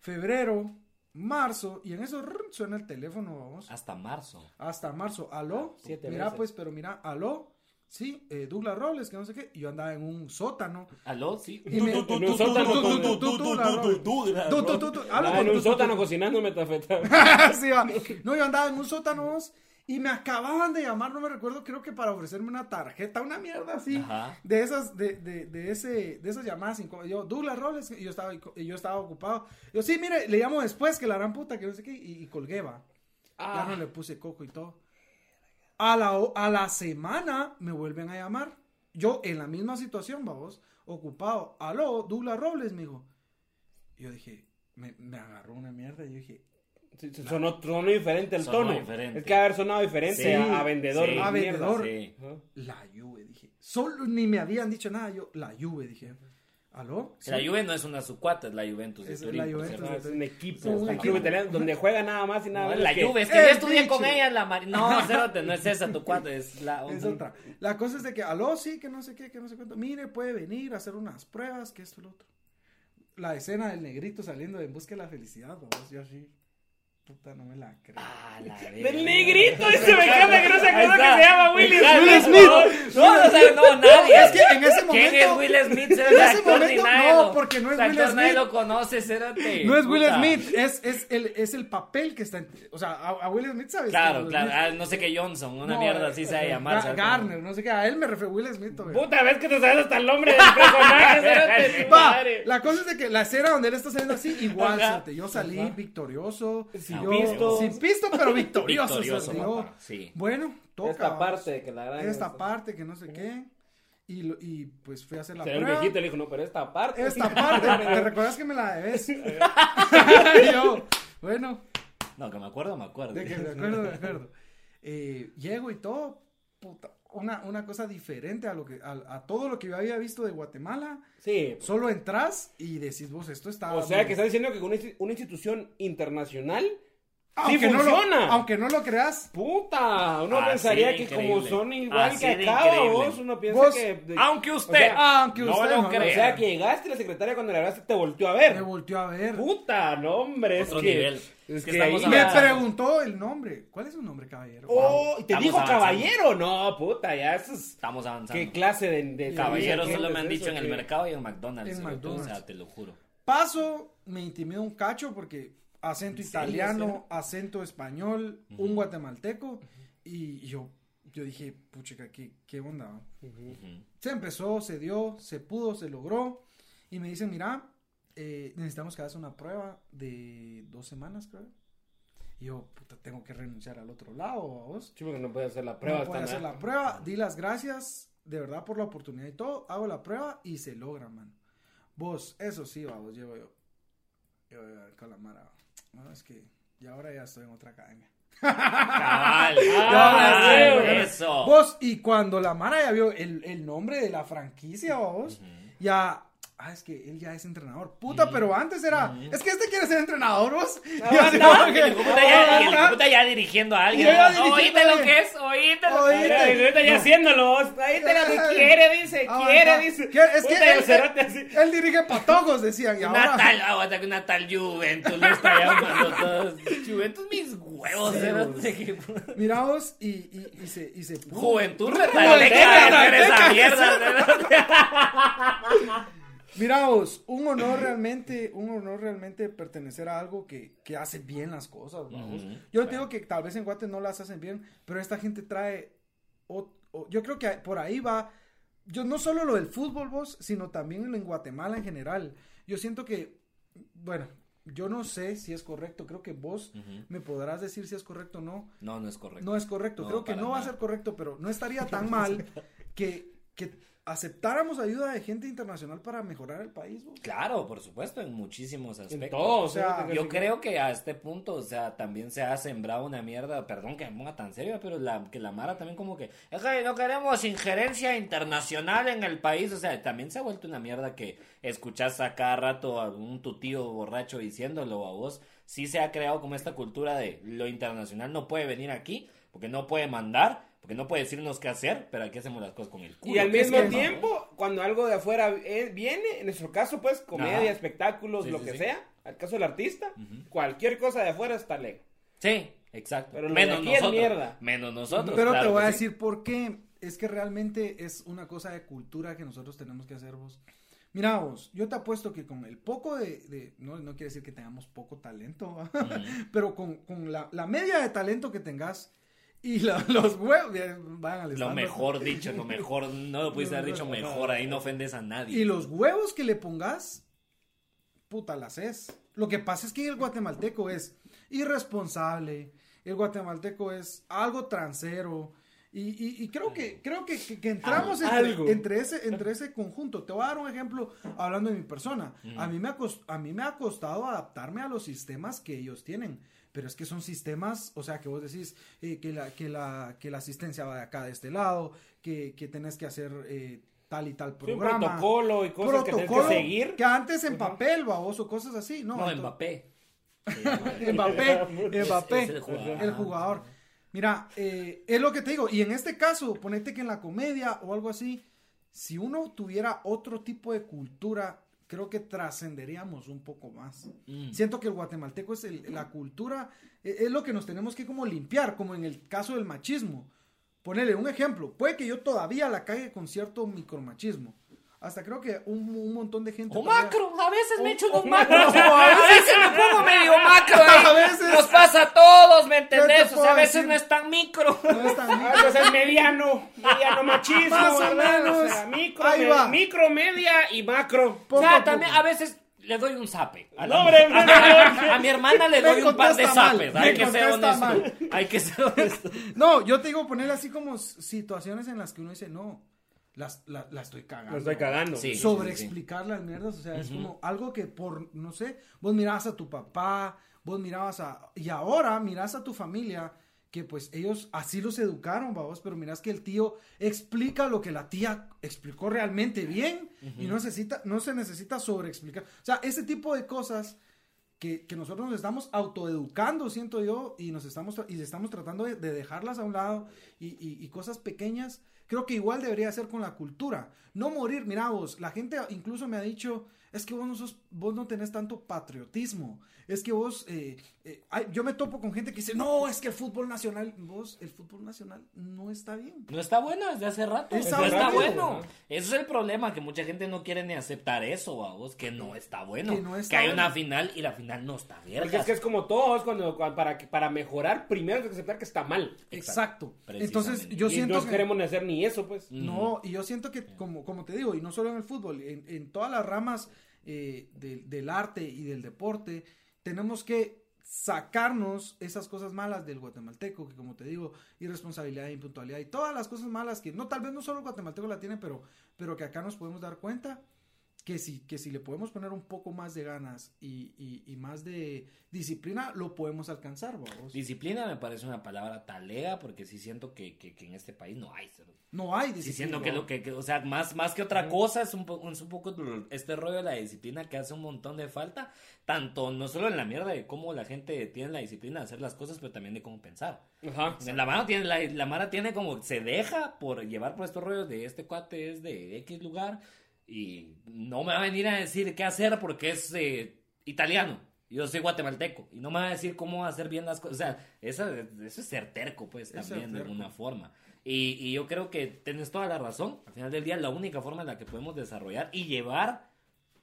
Febrero, marzo, y en eso rrr, suena el teléfono, vamos. Hasta marzo. Hasta marzo, aló. Siete mira, pues, pero mira, aló. Sí, eh, Douglas Robles, que no sé qué. Y yo andaba en un sótano. ¿Aló? Sí. Y me- En un sótano Ah, sótano cocinando metafeta. [laughs] Sí, va. No, yo andaba en un sótano vos, y me acababan de llamar, no me recuerdo, creo que para ofrecerme una tarjeta, una mierda así. Ajá. De esas, de, de, de ese, de esas llamadas Yo, Douglas Robles, y yo estaba, y yo estaba ocupado. Yo, sí, mire, le llamo después que la gran puta, que no sé qué, y, y colgué, va. Ya Ah. no le puse coco y todo. A la, a la semana me vuelven a llamar. Yo en la misma situación, vamos, ocupado. Aló, Douglas Robles, me dijo. Yo dije, me, me agarró una mierda. Y yo dije, Sonó, sonó diferente el Sonó tono. diferente. Es que haber sonado diferente Sí, a, a vendedor. sí. A vendedor. Sí. La Juve, dije. Solo ni me habían dicho nada. Yo, la Juve, dije. ¿Aló? La. Juve no es una sucuata, es la Juventus de Es Turín. la Juventus es un equipo, Son un equipo. club italiano donde juega nada más y nada No, menos. la que- Juve, es que ¡Eh, yo estudié con ella la mar... No, [laughs] cérate, no es esa tu cuata, es la... Es otra. La cosa es de que, aló, sí, que no sé qué, que no sé cuánto. Mire, puede venir a hacer unas pruebas, que esto y lo otro. La escena del negrito saliendo En busca de la felicidad, vamos, yo así. Puta, no me la creo. Ah, la. [laughs] Del negrito, ese me encanta que no se acuerda que se llama Will Smith. Smith. No, no, sabe, no, nadie. Es que en ese ¿Quién es momento- Will Smith? En ese momento, no, porque no es Will actor, Nadie Smith. lo conoce, cérate. No es Will. Smith, es, es, el, es el papel que está en, O sea, a, a Will Smith, ¿sabes? Claro, Will claro. Smith- Ah, no sé qué Johnson, una No, mierda así se va a. Garner, no sé qué. A él me refiero Will Smith. Puta, ves que te sabes hasta el nombre del personaje. cérate, [laughs] Va, madre. la cosa es de que la escena donde él está saliendo así, igual, yo salí victorioso. Sin yo- pisto. Sin pisto, pero [laughs] victorioso. Victorioso, o sea, yo- sí. Bueno, toca. Esta parte que la gran. Esta parte que no sé qué. Y, lo- y pues fui a hacer la Se ve el prueba. viejito y le dijo, no, pero esta parte. Esta parte, [laughs] ¿te recuerdas que me la debes? [laughs] Yo, bueno, No, que me acuerdo, me acuerdo. de que me acuerdo, me acuerdo. Eh, llego y todo, puta, una, una cosa diferente a lo que a, a todo lo que yo había visto de Guatemala. Sí. Solo entras y decís vos, esto está... O sea, que está diciendo que una institución internacional aunque sí no lo- aunque no lo creas, Puta, uno Así pensaría que increíble. como son igual Así que acá, vos, uno piensa Vos- que... de- Aunque usted O sea, aunque no usted lo no, crea. O sea, que llegaste y la secretaria cuando le hablaste te volteó a ver. me volteó a ver. Puta, no, hombre, es que... nivel. Es Que que estamos ahí- Me preguntó el nombre. ¿Cuál es su nombre, caballero? Oh, y te Estamos dijo avanzando. caballero. No, puta, ya eso es... Estamos avanzando. ¿Qué clase de... de Caballeros de- solo me han dicho en el mercado y en McDonald's. En McDonald's. O sea, te lo juro. Paso, me intimidó un cacho porque acento ¿En italiano, serio? acento español, un guatemalteco. Y yo, yo dije, puchica, ¿qué, qué onda? va?". Ujú. Ujú. Se empezó, se dio, se pudo, se logró. Y me dicen, mira, eh, necesitamos que hagas una prueba de dos semanas, creo. Y yo, puta, tengo que renunciar al otro lado, ¿a vos? Sí, porque no puede hacer la prueba. no puedo está hacer la prueba, di las gracias de verdad por la oportunidad y todo, hago la prueba y se logra, man. Vos, eso sí, vamos, llevo yo. Yo yo, con la mara. No, es que y ahora ya estoy en otra academia. Cabal. [laughs] Ah, cabal, sí, eso. Vos, y cuando la mara ya vio el, el nombre de la franquicia, vos, ya. Ah, es que él ya es entrenador. Puta, pero antes era. Es que este quiere ser entrenador, vos. No, [laughs] que, el puta ya, "Ah, puta ya dirigiendo a alguien. Oíste a lo que es, oíste lo que es. Ya No. haciéndolo. vos. Ahí te lo que quiere, dice. Ah, quiere, dice. Es que Puta, él, él- él dirige patojos, decían. Y Una ahora. tal, aguanta que una tal Juventus lo está llamando todos. [laughs] Juventus mis huevos, Sí, cerote. Mira vos, y, y, y se, y se. Juventud hacer esa mierda. [laughs] cerote. Mira vos, un honor realmente, un honor realmente pertenecer a algo que, que hace bien las cosas, vamos. Yo te digo que tal vez en Guate no las hacen bien, pero esta gente trae, o- o- yo creo que por ahí va, yo no solo lo del fútbol vos, sino también en Guatemala en general. Yo siento que, bueno, yo no sé si es correcto, creo que vos me podrás decir si es correcto o no. No, no es correcto. No es correcto, No, creo que no va a ser correcto, pero no estaría [laughs] tan mal que, que aceptáramos ayuda de gente internacional para mejorar el país. vos. Claro, por supuesto, en muchísimos aspectos. En todo, O sea, Yo creo que a este punto, o sea, también se ha sembrado una mierda, perdón que me ponga tan serio, pero la, que la Mara también como que, es que no queremos injerencia internacional en el país, o sea, también se ha vuelto una mierda que escuchás a cada rato a un tu tío borracho diciéndolo a vos, sí se ha creado como esta cultura de lo internacional no puede venir aquí, porque no puede mandar, porque no puede decirnos qué hacer, pero aquí hacemos las cosas con el culo. Y al mismo tiempo, cuando algo de afuera eh, viene, en nuestro caso, pues, comedia, Ajá. espectáculos, Sí, lo sí, que sí. sea, al caso del artista, cualquier cosa de afuera está ley. Sí, exacto. Pero lo de menos nosotros. mierda. Menos nosotros. Pero claro te voy a decir por qué. Es que realmente es una cosa de cultura que nosotros tenemos que hacer vos. Mira vos, yo te apuesto que con el poco de... de- no, no quiere decir que tengamos poco talento, [laughs] pero con, con la, la media de talento que tengas y la- [laughs] los huevos... al Lo mejor dicho, lo [laughs] mejor, no lo pudiste haber dicho mejor, ahí no ofendes a nadie. Y los huevos que le pongas, puta, las es. Lo que pasa es que el guatemalteco es irresponsable, el guatemalteco es algo transero. Y, y- y creo que creo que, que- que entramos entre, ese entre ese conjunto. Te voy a dar un ejemplo hablando de mi persona. A mí me ha cos- a mí me ha costado adaptarme a los sistemas que ellos tienen. Pero es que son sistemas, o sea, que vos decís eh, que, la, que, la, que la asistencia va de acá de este lado, que, que tenés que hacer eh, tal y tal Sí, un programa protocolo y cosas que tienes que protocolo seguir. que antes en papel, baboso, cosas así, ¿no? no, Entonces- Mbappé. [laughs] Mbappé, Mbappé, el jugador. el jugador. Mira, eh, es lo que te digo, y en este caso, ponete que en la comedia o algo así, si uno tuviera otro tipo de cultura, creo que trascenderíamos un poco más. Mm. Siento que el guatemalteco es el- la cultura, eh, es lo que nos tenemos que como limpiar, como en el caso del machismo. Ponerle un ejemplo, puede que yo todavía la cague con cierto micromachismo. Hasta creo que un, un montón de gente... O macro, a veces me echo O- unos o- macros, [laughs] o a veces me pongo medio macro, [laughs] ahí. A veces. Nos pasa a todos, ¿me te entendés? O sea, a veces decir? no es tan micro. No es tan [laughs] Ah, pues es mediano, mediano machismo, Más o ¿verdad? menos. O sea, micro, Ahí va. micro, media y macro. Poco o sea, a también poco. a veces le doy un zape. A, No, hombre, a, no, no, a- a mi hermana le doy un par de zapes. Hay que ser honesto. Hay que ser honesto. No, yo te digo poner así como situaciones en las que uno dice, no, las, la, la estoy cagando. Lo estoy cagando. Sí. sobre explicar las mierdas, o sea, es Ujú. como algo que por, no sé, vos mirabas a tu papá, vos mirabas a, y ahora mirás a tu familia, que pues ellos así los educaron, vamos, pero mirás que el tío explica lo que la tía explicó realmente bien y no necesita, no se necesita sobreexplicar. O sea, ese tipo de cosas que, que nosotros nos estamos autoeducando, siento yo, y nos estamos, y estamos tratando de, de dejarlas a un lado y, y- y cosas pequeñas, creo que igual debería ser con la cultura. No morir, mira vos, la gente incluso me ha dicho, es que vos no, sos, vos no tenés tanto patriotismo, es que vos, eh, eh, ay, yo me topo con gente que dice, no, es que el fútbol nacional, vos, el fútbol nacional no está bien. No está bueno desde hace rato. Es no está bueno. ¿no? Eso es el problema, que mucha gente no quiere ni aceptar eso, vos que no está bueno. Que Que, no está hay bueno. una final y la final no está bien. Porque es que es como todos, cuando, cuando- para, que- para mejorar, primero hay que aceptar que está mal. Exacto. Entonces, yo y siento no que... queremos ni hacer ni eso, pues. Mm. No, y yo siento que, como, como te digo, y no solo en el fútbol, en, en todas las ramas eh, del- del arte y del deporte, tenemos que sacarnos esas cosas malas del guatemalteco, que como te digo, irresponsabilidad, impuntualidad y todas las cosas malas que no, tal vez no solo el guatemalteco la tiene, pero, pero que acá nos podemos dar cuenta que si, que si le podemos poner un poco más de ganas y, y- y más de disciplina, lo podemos alcanzar, vamos. Disciplina me parece una palabra talega porque sí siento que, que- que en este país no hay. No hay Sí disciplina. siento que lo que, que- o sea, más, más que otra cosa es un, po- es un poco este rollo de la disciplina que hace un montón de falta, tanto no solo en la mierda de cómo la gente tiene la disciplina de hacer las cosas, pero también de cómo pensar. Ajá. O sea, la mano tiene, la, la Mara tiene como, se deja por llevar por estos rollos de este cuate es de X lugar y no me va a venir a decir qué hacer porque es eh, italiano. Yo soy guatemalteco y no me va a decir cómo hacer bien las cosas. O sea, eso, eso es ser terco, pues, Es también de alguna forma. Y, y yo creo que tienes toda la razón. Al final del día, la única forma en la que podemos desarrollar y llevar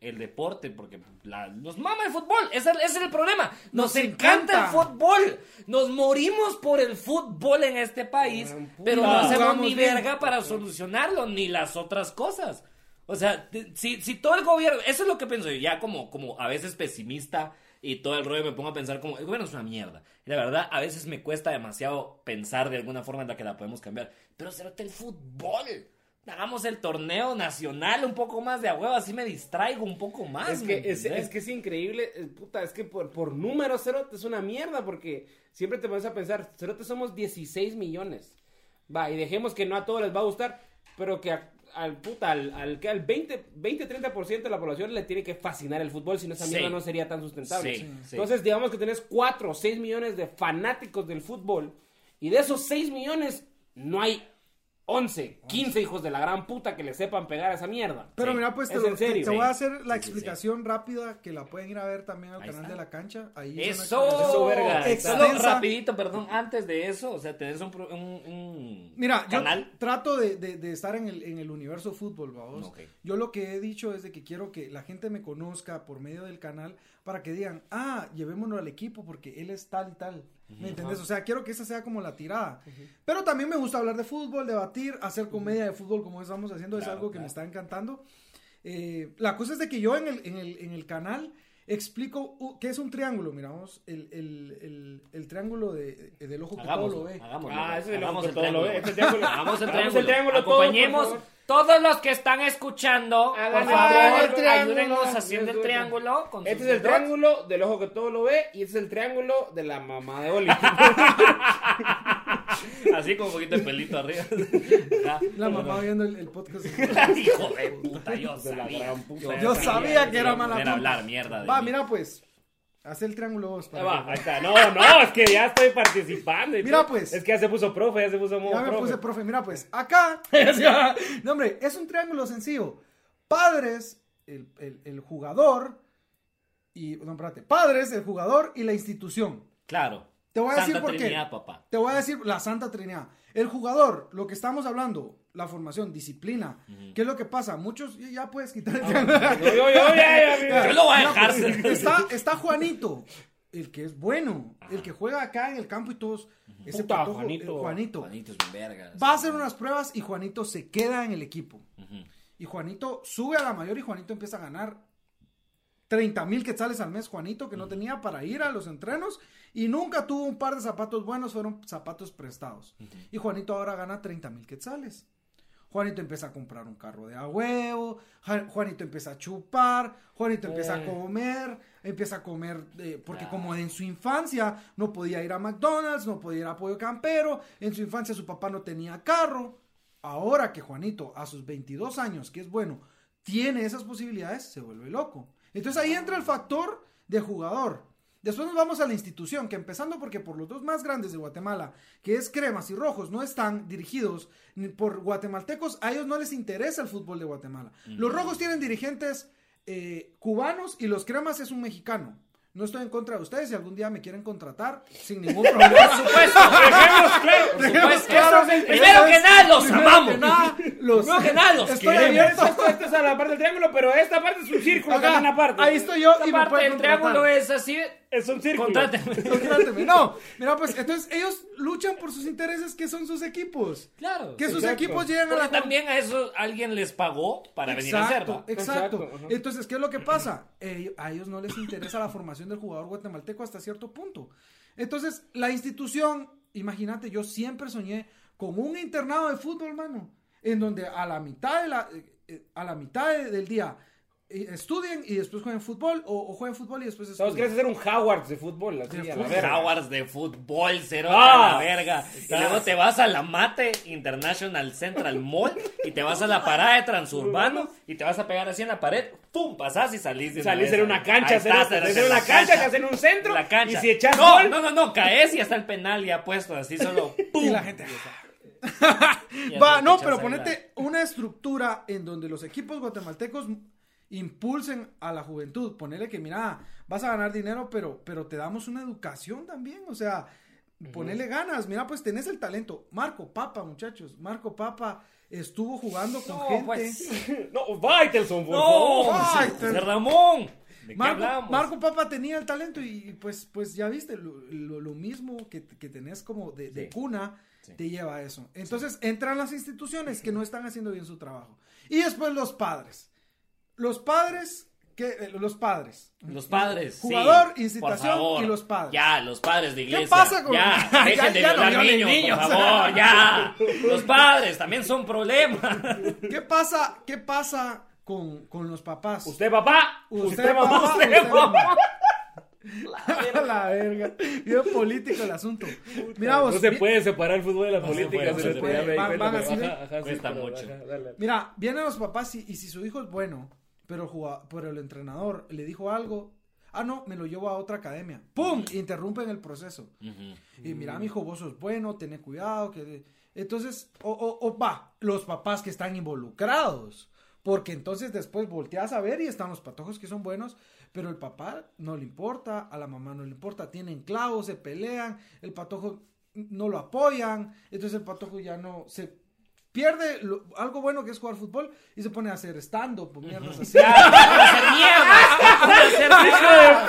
el deporte, porque la- nos mama el fútbol, ese, ese es el problema. Nos, Nos encanta, encanta. el fútbol. Nos morimos por el fútbol en este país, pero no hacemos ni verga para solucionarlo, ni las otras cosas. O sea, si, si todo el gobierno, eso es lo que pienso yo, ya como, como a veces pesimista y todo el rollo me pongo a pensar como, el gobierno es una mierda. Y la verdad, a veces me cuesta demasiado pensar de alguna forma en la que la podemos cambiar. Pero cerote el fútbol. Hagamos el torneo nacional un poco más de a huevo, así me distraigo un poco más. Es ¿me que es que es increíble, eh, puta, es que por, por números, Cerote es una mierda, porque siempre te pones a pensar, Cerote somos 16 millones. Va, y dejemos que no a todos les va a gustar, pero que a- al puta, al, al, que al 20, 20-30% de la población le tiene que fascinar el fútbol, si no esa Sí. mierda no sería tan sustentable. Sí, sí. Entonces, digamos que tenés 4 o 6 millones de fanáticos del fútbol, y de esos 6 millones no hay 11, 15 hijos de la gran puta que le sepan pegar a esa mierda. Pero Sí. mira, pues te, lo- en serio. te voy Sí. a hacer la Sí, sí, sí. explicación rápida que la pueden ir a ver también al Ahí canal está. de la cancha. Ahí Eso. Eso, verga. Solo rapidito, perdón, antes de eso, o sea, tenés un, pro- un- un Mira, canal. yo trato de, de- de estar en el, en el universo fútbol, vamos. Yo lo que he dicho es de que quiero que la gente me conozca por medio del canal para que digan, ah, llevémonos al equipo porque él es tal y tal. ¿Me entiendes? O sea, quiero que esa sea como la tirada. Pero también me gusta hablar de fútbol, debatir, hacer comedia de fútbol como estamos haciendo, es Claro, algo que claro. me está encantando. Eh, la cosa es de que yo en el, en el, en el canal explico uh, qué es un triángulo, miramos, el, el, el, el triángulo de, del ojo que todo lo ve. hagámoslo. Ah, ese es el Hagamos ojo que todo lo ve, este triángulo. Hagamos el triángulo. triángulo todos, Acompañemos los que están escuchando. Hagan por el favor, haciendo el triángulo. con Este es el triángulo del ojo que todo lo ve y este es el triángulo de la mamá de Oli. [laughs] [laughs] Así con un poquito de pelito arriba. La mamá viendo el, el podcast. [laughs] Hijo de puta, yo sabía. gran puta. Yo sabía que era mala Poner onda. a hablar mierda de Va, mí. mira pues. Haz el triángulo vos. para va, ahí está. No, no, es que ya estoy participando. Mira, todo. pues. Es que ya se puso profe, ya se puso modo Ya me profe. puse profe. Mira pues. Acá. [laughs] no, hombre, es un triángulo sencillo. Padres, el, el- el jugador. Y. No, espérate. Padres, el jugador y la institución. Claro. Te voy a decir por qué. Trinidad, papá. Te voy a decir la Santa Trinidad. El jugador, lo que estamos hablando, la formación, disciplina. ¿Qué es lo que pasa? Muchos, ya- puedes quitar el. Yo, yo, yo, ya, ya, [laughs] Yo lo voy a No, dejar. pues, [laughs] está, está Juanito, el que es bueno, el que juega acá en el campo y todos. Ese Puta, patojo, Juanito. Juanito. Juanito es verga. Va a hacer unas pruebas y Juanito se queda en el equipo. Y Juanito sube a la mayor y Juanito empieza a ganar 30 mil quetzales al mes. Juanito que no tenía para ir a los entrenos y nunca tuvo un par de zapatos buenos, fueron zapatos prestados. Y Juanito ahora gana 30 mil quetzales. Juanito empieza a comprar un carro de a huevo, Juanito empieza a chupar, Juanito empieza a comer, empieza a comer, eh, porque Ah. como en su infancia no podía ir a McDonald's, no podía ir a Pollo Campero, en su infancia su papá no tenía carro, ahora que Juanito a sus 22 años, que es bueno, tiene esas posibilidades, se vuelve loco. Entonces ahí entra el factor de jugador. Después nos vamos a la institución, que empezando porque por los dos más grandes de Guatemala, que es Cremas y Rojos, no están dirigidos por guatemaltecos, a ellos no les interesa el fútbol de Guatemala. Los Rojos tienen dirigentes eh, cubanos y los Cremas es un mexicano. No estoy en contra de ustedes, si algún día me quieren contratar, sin ningún problema. Por supuesto, Dejemos claro. por supuesto. claro. Eso es el- Primero que nada, los Primero amamos. que nada, los- Primero que nada, los Estoy queremos. abierto. Esto, es a la parte del triángulo, pero esta parte es un círculo Ajá, también aparte. ahí estoy yo Esta y parte del contratar. triángulo es así. Es un círculo. Contráteme. [laughs] Contráteme. No, mira, pues entonces ellos luchan por sus intereses que son sus equipos. Claro. Que sus Exacto. equipos lleguen a la también a eso alguien les pagó para venir a hacer, Exacto. Entonces, ¿qué es lo que pasa? Eh, a ellos no les interesa la formación del jugador guatemalteco hasta cierto punto. Entonces, la institución, imagínate, yo siempre soñé con un internado de fútbol, mano, en donde a la mitad de la, eh, eh, a la mitad de- del día estudien y después jueguen fútbol o, o jueguen fútbol y después estudien. quieres hacer un Howard de fútbol, así, De a la fútbol. verga. Howards de fútbol, cero Ah, a la verga. Y luego te vas a la Mate International Central Mall y te vas a la parada de Transurbano y te vas a pegar así en la pared, ¡pum! Pasás y salís de Salís en una cancha, Ahí estás, en en una cancha, que hacen un centro, La cancha. y si echas no, gol- no, no, no, caes y hasta el penal ya puesto, así solo ¡pum! [laughs] Y la gente... [laughs] Va, no, pero ponete una estructura en donde los equipos guatemaltecos impulsen a la juventud. Ponerle que, mira, vas a ganar dinero, pero, pero te damos una educación también. O sea, ponerle ganas. Mira, pues tenés el talento. Marco Papa, muchachos. Marco Papa estuvo jugando con No, gente. pues. [laughs] No, Vaitelson, por No, favor. Ramón. ¿De qué Marco? Marco Papa tenía el talento y pues, pues ya viste, lo, lo- lo mismo que, que tenés como de, de Sí. cuna Sí. te lleva a eso. Entonces entran las instituciones que no están haciendo bien su trabajo. Y después los padres. Los padres, que eh, los padres. Los padres. sí. Jugador, Por incitación favor. y los padres. Ya, los padres de iglesia. pasa con- Ya, Ya, dejen de [laughs] ya violar niños, niños. por favor, ya. [laughs] Los padres también son problema. ¿Qué pasa, qué pasa con, con los papás? Usted, papá. Usted, Usted, mamá. papá, Usted, usted, mamá. mamá. [laughs] la verga. Bien político el asunto. Mira vos, No se puede separar el fútbol de la No se política. puede, se puede. ya Van- van así, ajá, sí, Cuesta mucho. Mira, vienen los papás y, y si su hijo es bueno, pero el, jugado- pero el entrenador le dijo algo, ah, no, me lo llevo a otra academia. ¡Pum! Interrumpen el proceso. Y mira, mi hijo, vos sos bueno, ten cuidado. que Entonces, o, o- o va, los papás que están involucrados. Porque entonces después volteas a ver y están los patojos que son buenos, pero el papá no le importa, a la mamá no le importa, tienen clavos, se pelean, el patojo no lo apoyan, entonces el patojo ya no se pierde lo- algo bueno que es jugar fútbol y se pone a hacer stand-up, o mierdas así. hacer mierda. [laughs] hacer mierda.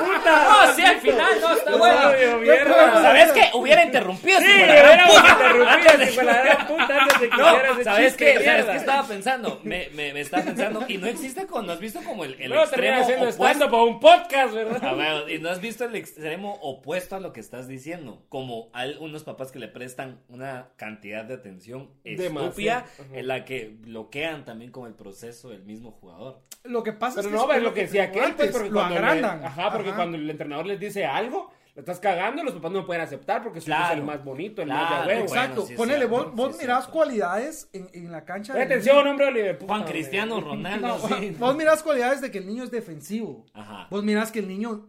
No, sí, al final no está bueno. Obvio, mierda. ¿Sabes qué? Hubiera interrumpido. Sí, puta. interrumpido Antes de- si fuera gran puta, antes de que No, ¿sabes qué? de ¿Sabes qué estaba pensando? Me, me, me estaba pensando, y no existe con, ¿no has visto como el, el termina extremo haciendo opuesto? stand-up a un podcast, ¿verdad? A ver, y no has visto el extremo opuesto a lo que estás diciendo, como hay unos papás que le prestan una cantidad de atención estúpida En la que bloquean también con el proceso del mismo jugador. Lo que pasa Pero es que no, es lo que decía aquel, pues, antes, porque lo le- ajá, porque Ajá. cuando el entrenador les dice algo, lo estás cagando, los papás no pueden aceptar porque su hijo es Claro. el más bonito, el Claro, más de huevo. exacto. Sí es ponele, cierto, vos, vos sí mirás cierto. cualidades en, en la cancha. Del atención, hombre, Oliver. puta, Juan hombre. Cristiano [laughs] Ronaldo, No, [laughs] sí. Vos mirás cualidades de que el niño es defensivo. Ajá. Vos mirás que el niño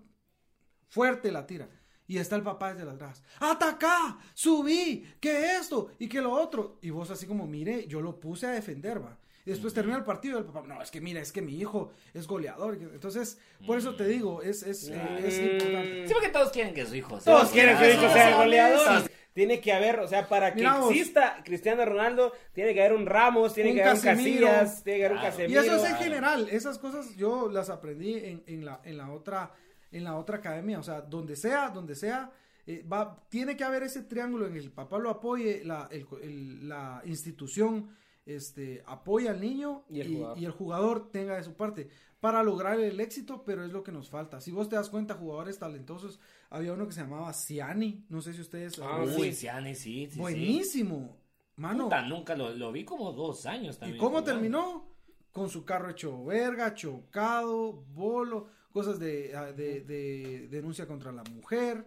fuerte la tira. Y está el papá desde las gradas. ¡Atacá! ¡Subí! ¿Qué esto? ¿Y qué lo otro? Y vos así como, mire, yo lo puse a defender, va. Y después termina el partido y el papá, no, es que mira, es que mi hijo es goleador. Entonces, por eso te digo, es, es, eh, es importante. Sí, porque todos quieren que su hijo sea. Todos quieren que su hijo sea goleador. Tiene que haber, o sea, para que exista Cristiano Ronaldo, tiene que haber un Ramos, tiene Un que haber un Casemiro. Casillas, tiene que haber un Claro. Y Casemiro. eso es en general, esas cosas yo las aprendí en, en la, en la otra, en la otra academia, o sea, donde sea, donde sea, eh, va, tiene que haber ese triángulo en el papá lo apoye, la, el- el- la institución este, apoya al niño Y el jugador. y el jugador tenga de su parte para lograr el éxito, pero es lo que nos falta. Si vos te das cuenta, jugadores talentosos, había uno que se llamaba Ciani, no sé si ustedes... Ah, Uy, Ciani, sí, sí, sí. Buenísimo. Mano, Puta, nunca lo, lo vi como dos años ¿y también. cómo jugando. terminó? Con su carro hecho verga, chocado, bolo, cosas de, ah, de, de denuncia contra la mujer.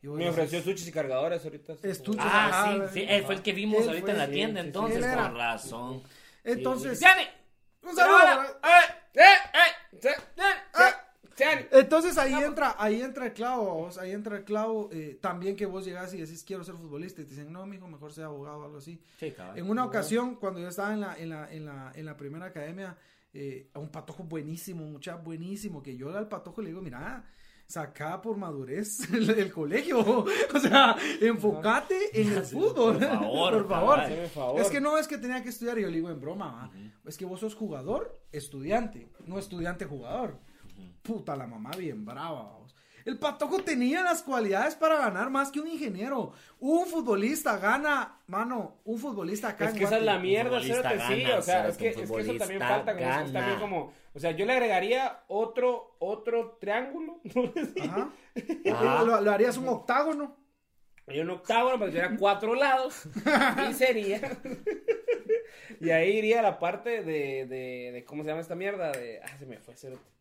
Y Me dices, ofreció sushis y cargadores ahorita. Estuches. Ah, Ah, sí, sí, él fue el que vimos él ahorita fue, en la sí, tienda, sí, sí. entonces, era. con razón. Entonces, un saludo. ¡Eh! ¡Eh! ¡Eh! ¡Eh! ¡Eh! ¡Eh! Entonces ahí entra, ahí entra el clavo, vos, ahí entra el clavo, eh, también que vos llegas y decís quiero ser futbolista y te dicen no, mijo, mejor sea abogado o algo así. Sí, cabrón. En una ocasión, cuando yo estaba en la, en la, en la, en la primera academia, eh, a un patojo buenísimo, mucha buenísimo, que yo al patojo le digo, mira, saca por madurez [laughs] el, el colegio, [laughs] o sea, enfócate en el [laughs] fútbol, por favor, por favor. Es que no es que tenía que estudiar, y yo le digo en broma, es que vos sos jugador, estudiante, no estudiante jugador. Puta, la mamá bien brava, vamos. El Patojo tenía las cualidades para ganar más que un ingeniero. Un futbolista gana, mano, un futbolista acá Es en que esa es la mierda, sí, gana, o sea, es que, es que eso también falta, como eso es gana. también como, o sea, yo le agregaría otro, otro triángulo, [laughs] Ajá. Ajá. Lo, lo harías un octágono. y un octágono, para que tuviera cuatro lados, [laughs] y sería, y ahí iría la parte de, de, de, ¿cómo se llama esta mierda? De, ah, se me fue, cerote.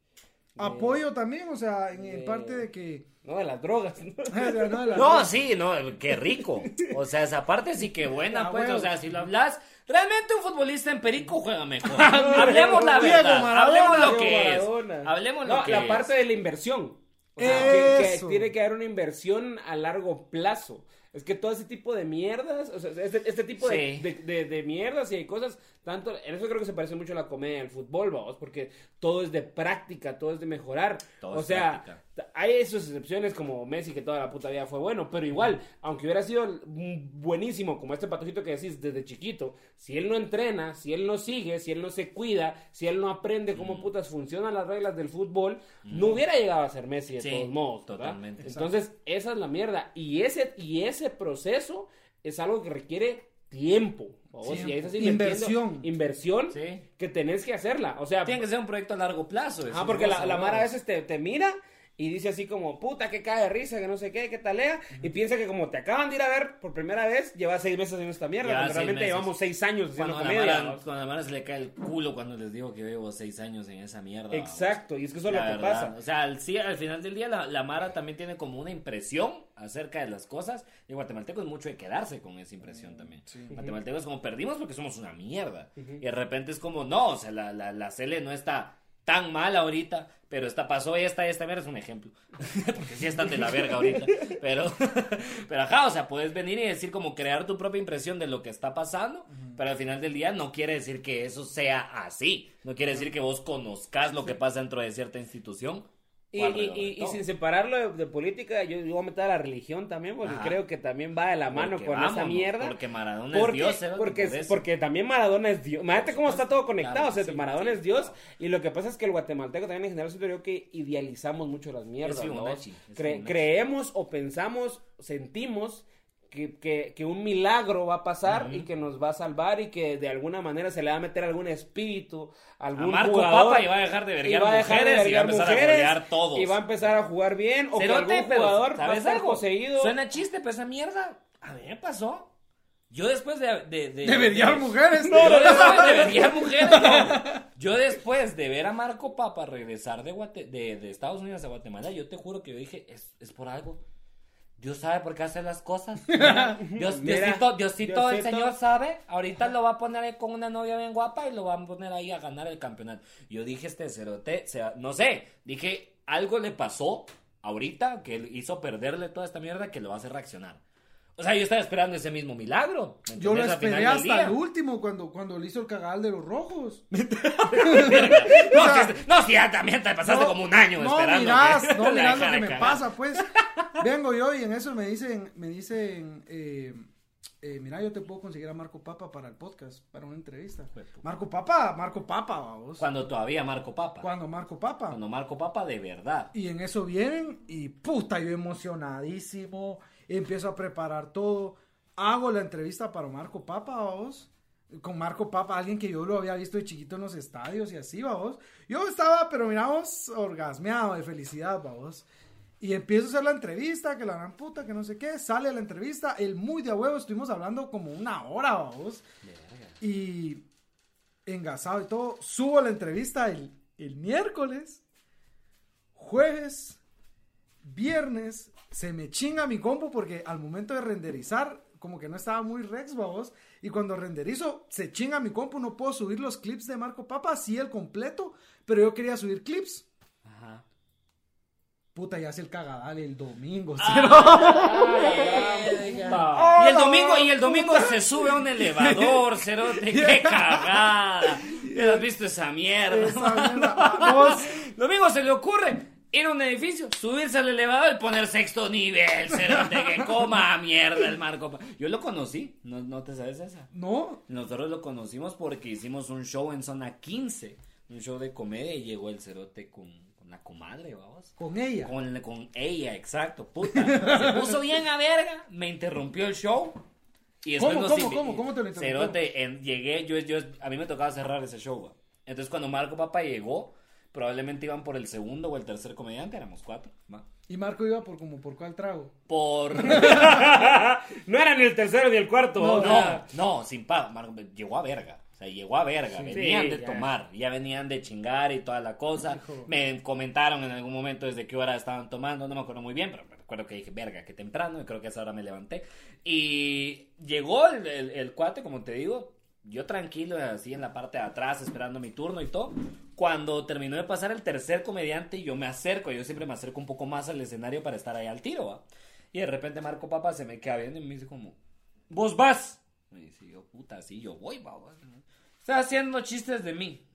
Apoyo también, o sea, en, parte de que... No, de las drogas, ¿no? [laughs] no, de la- No, sí, no, qué rico. O sea, esa parte sí que buena, Ah, pues. O sea, si lo hablas, realmente un futbolista en Perico juega mejor. [laughs] Hablemos la Diego verdad. Maradona, Hablemos lo que es. Hablemos No, lo que la es. parte de la inversión. O sea, que, que Eso. tiene que haber una inversión a largo plazo. Es que todo ese tipo de mierdas, o sea, este, este tipo de, Sí. de, de- de mierdas y de cosas, tanto, en eso creo que se parece mucho a la comedia del fútbol, vamos, porque todo es de práctica, todo es de mejorar. Todo o es sea, práctica. hay esas excepciones como Messi, que toda la puta vida fue bueno, pero igual, aunque hubiera sido mm, buenísimo, como este patojito que decís desde chiquito, si él no entrena, si él no sigue, si él no se cuida, si él no aprende Mm. cómo putas funcionan las reglas del fútbol, no hubiera llegado a ser Messi de Sí, todos modos. ¿verdad? totalmente. Entonces, esa es la mierda. Y ese, y ese proceso es algo que requiere tiempo. Inversión. Inversión Sí. que tenés que hacerla. O sea, Tiene que ser un proyecto a largo plazo. Ah, porque la, se la. Mara a veces te, te mira y dice así como, puta, que cae de risa, que no sé qué, que talea. Y piensa que como te acaban de ir a ver por primera vez, llevas seis meses en esta mierda. Cuando realmente meses. llevamos seis años haciendo Cuando la comedia. La Mara se le cae el culo cuando les digo que llevo seis años en esa mierda. vamos. Exacto, y es que eso es lo que verdad. pasa. O sea, al, sí, al final del día la, la Mara también tiene como una impresión acerca de las cosas. Y guatemalteco es mucho de quedarse con esa impresión también. Guatemalteco es como perdimos porque somos una mierda. Y de repente es como, no, o sea, la, la, la Cele no está tan mal ahorita, pero esta pasó esta, esta es un ejemplo. [laughs] porque sí están de la verga ahorita. Pero, [laughs] pero ajá, o sea, puedes venir y decir como crear tu propia impresión de lo que está pasando, pero al final del día no quiere decir que eso sea así. No quiere decir que vos conozcas lo que pasa dentro de cierta institución. Y, y, y- sin separarlo de, de política, yo, yo voy a meter a la religión también, porque Ajá. creo que también va de la mano Porque con esa mierda. Porque Maradona Porque, es Dios, porque, Por porque también Maradona es Dios. Imagínate cómo está todo conectado. Claro, o sea, sí, Maradona sí, es Dios. claro. Y lo que pasa es que el guatemalteco también en general siento yo que idealizamos mucho las mierdas. Es ¿no? Fibonacci, es Cre- Fibonacci. creemos o pensamos, sentimos que, que, que un milagro va a pasar y que nos va a salvar y que de alguna manera se le va a meter algún espíritu, A algún Marco jugador. Papa y va a dejar de y verguiar va a dejar de mujeres y va a empezar a mujeres, golear todos. Y va a empezar a jugar bien. O que Cerote, algún pero, jugador va a ¿sabes estar algo? poseído. Suena chiste, pero esa mierda a mí me pasó. Yo después de... De, de, De verguiar mujeres. Yo después de [laughs] mujeres, no. Yo después de ver a Marco Papa regresar de, Guate- de, de Estados Unidos a Guatemala, yo te juro que yo dije, es, es por algo. Dios sabe por qué hace las cosas. [laughs] Mira, Dios, Mira, Diosito, Diosito, el. Señor sabe. Ahorita lo va a poner ahí con una novia bien guapa y lo va a poner ahí a ganar el campeonato. Yo dije, este cerote, o sea, no sé, dije, algo le pasó ahorita que hizo perderle toda esta mierda que lo va a hacer reaccionar. O sea, yo estaba esperando ese mismo milagro. ¿me Yo lo esperé hasta día. el último cuando, cuando le hizo el cagal de los rojos. [laughs] No, O sea, si, no, si ya también te pasaste como un año no esperando. mirás, que no [laughs] mirás lo que me cagar. pasa, pues. Vengo yo y en eso me dicen, me dicen, eh, eh, mira, yo te puedo conseguir a Marco Papa para el podcast, para una entrevista. Marco Papa, Marco Papa, vamos. Cuando todavía Marco Papa. Cuando Marco Papa. Cuando Marco Papa de verdad. Y en eso vienen y puta, yo emocionadísimo, empiezo a preparar todo, hago la entrevista para Marco Papa, vamos, con Marco Papa, alguien que yo lo había visto de chiquito en los estadios y así, vamos. Yo estaba, pero miramos, orgasmeado de felicidad, vamos. Y empiezo a hacer la entrevista, que la gran puta, que no sé qué. Sale la entrevista, el muy de huevo, estuvimos hablando como una hora, vamos. Y engasado y todo. Subo la entrevista el, el miércoles, jueves, viernes. Se me chinga mi compu porque al momento de renderizar, como que no estaba muy rex, vamos. Y cuando renderizo, se chinga mi compu. No puedo subir los clips de Marco Papa, sí el completo, pero yo quería subir clips. Ajá. Puta, ya hace el cagadal el domingo. ¿sí? Ah, [laughs] Y el domingo, y el domingo se sube a un elevador, cerote, qué [laughs] cagada. [laughs] ¿Ya has visto esa mierda? Esa mierda, vamos. Domingo se le ocurre ir a un edificio, subirse al elevador y poner sexto nivel, cerote, que coma mierda el Marco. Yo lo conocí, ¿no, no te sabes esa? No, Nosotros lo conocimos porque hicimos un show en zona 15, un show de comedia y llegó el cerote con, la comadre, vamos. con ella. Con, con ella, exacto, puta. Se puso bien a verga, me interrumpió el show. Y ¿Cómo, nos cómo, cómo, cómo te lo interrumpió? Cerote, en- llegué, yo, yo, a mí me tocaba cerrar ese show, va. Entonces cuando Marco Papa llegó, probablemente iban por el segundo o el tercer comediante, éramos cuatro, va. Y Marco iba por como por cuál trago. Por... [laughs] [laughs] No era ni el tercero ni el cuarto. No, no, sin pago. Marco, llegó a verga. O sea, llegó a verga. venían Sí, de ya. tomar. Ya venían de chingar y toda la cosa. Hijo. Me comentaron en algún momento desde qué hora estaban tomando. No me acuerdo muy bien, pero me recuerdo que dije, verga, que temprano. Y creo que a esa hora me levanté. Y llegó el, el- el cuate, como te digo. Yo tranquilo, así en la parte de atrás, esperando mi turno y todo. Cuando terminó de pasar el tercer comediante, yo me acerco. Yo siempre me acerco un poco más al escenario para estar ahí al tiro. Y de repente Marco Papa se me queda viendo y me dice como, vos vas. Me dice yo, puta, sí, yo voy, va. va". Está haciendo chistes de mí.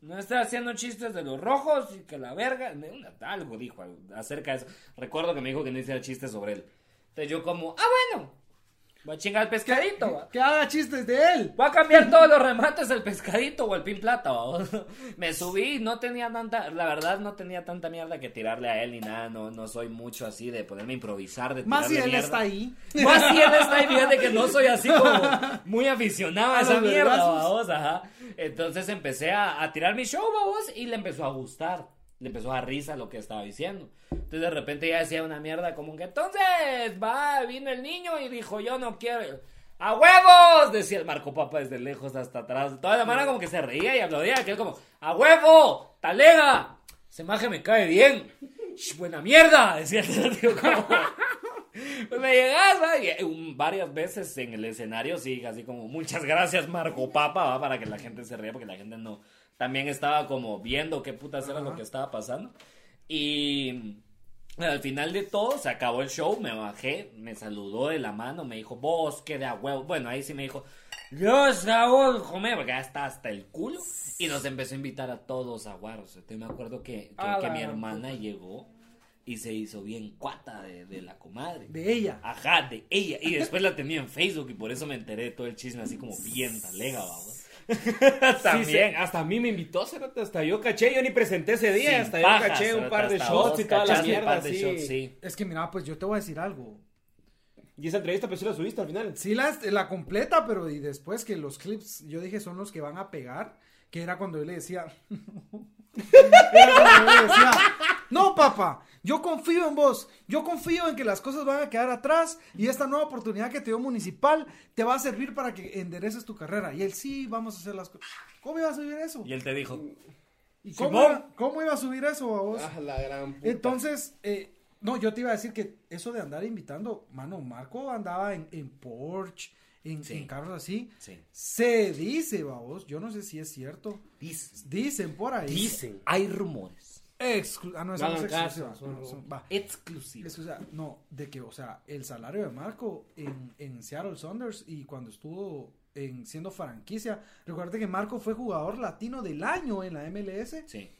No está haciendo chistes de los rojos y que la verga. Algo dijo acerca de eso. Recuerdo que me dijo que no hiciera chistes sobre él. Entonces yo como, ah, bueno. Voy a chingar el pescadito, va. Que haga chistes de él. Voy a cambiar todos los remates el pescadito o el pin plata. ¿va? [laughs] Me subí, no tenía tanta, la verdad no tenía tanta mierda que tirarle a él ni nada. No, no soy mucho así de ponerme a improvisar, de Más si él mierda. está ahí. Más si él está ahí, [laughs] fíjate que no soy así como muy aficionado a A esa mierda, vergazos. vamos, ajá. Entonces empecé a, a tirar mi show, vamos, y le empezó a gustar. Le empezó a risa lo que estaba diciendo. Entonces de repente ya decía una mierda como que, entonces, va, vino el niño y dijo, yo no quiero. ¡A huevos! Decía el Marco Papa desde lejos hasta atrás. Toda la mano como que se reía y aplaudía. Que él como, ¡a huevo! ¡Talega! Ese maje me cae bien. ¡Sh, ¡Buena mierda! Decía el tío como... Pues me llegaba y eh, varias veces en el escenario, sí, así como muchas gracias Marco Papa, ¿va? para que la gente se ría, porque la gente no, también estaba como viendo qué putas era lo que estaba pasando. Y al final de todo se acabó el show, me bajé, me saludó de la mano, me dijo, vos, que de a huevo. Bueno, ahí sí me dijo, yo Saúl, joder, porque ya está hasta el culo. Y nos empezó a invitar a todos a guaros. Entonces me acuerdo que, que, A que mi hermana llegó y se hizo bien cuata de, de la comadre. De ella. Ajá, de ella. Y después la tenía en Facebook y por eso me enteré de todo el chisme así como bien talega, vamos. [laughs] También. sí, hasta a mí me invitó, cerote, hasta yo caché, yo ni presenté ese día, Sin hasta yo caché un par de shots y toda la mierda, par de sí. shots, sí. Es que mira, pues yo te voy a decir algo. Y esa entrevista pues sí la subiste al final. Sí, la, la completa, pero y después que los clips, yo dije, son los que van a pegar, que era cuando yo le decía... [laughs] era cuando yo le decía, no, papá, yo confío en vos, yo confío en que las cosas van a quedar atrás y esta nueva oportunidad que te dio Municipal te va a servir para que endereces tu carrera. Y él, sí, vamos a hacer las cosas. ¿Cómo iba a subir eso? Y él te dijo, ¿Y cómo, Simón. iba, cómo iba a subir eso a vos? Ah, la gran puta. Entonces, eh, no, yo te iba a decir que eso de andar invitando, mano, Marco andaba en, en Porsche, en, Sí. en carros así. sí. Se dice, vamos, yo no sé si es cierto. Dicen. Dicen por ahí. Dicen. Hay rumores. Exclu- ah, no, eso No no es exclusiva. caso, no, son- son- va. Exclusivo. Es que, o sea, no, de que, o sea, el salario de Marco en, en Seattle Saunders y cuando estuvo en siendo franquicia, recuerda que Marco fue jugador latino del año en la MLS, Sí.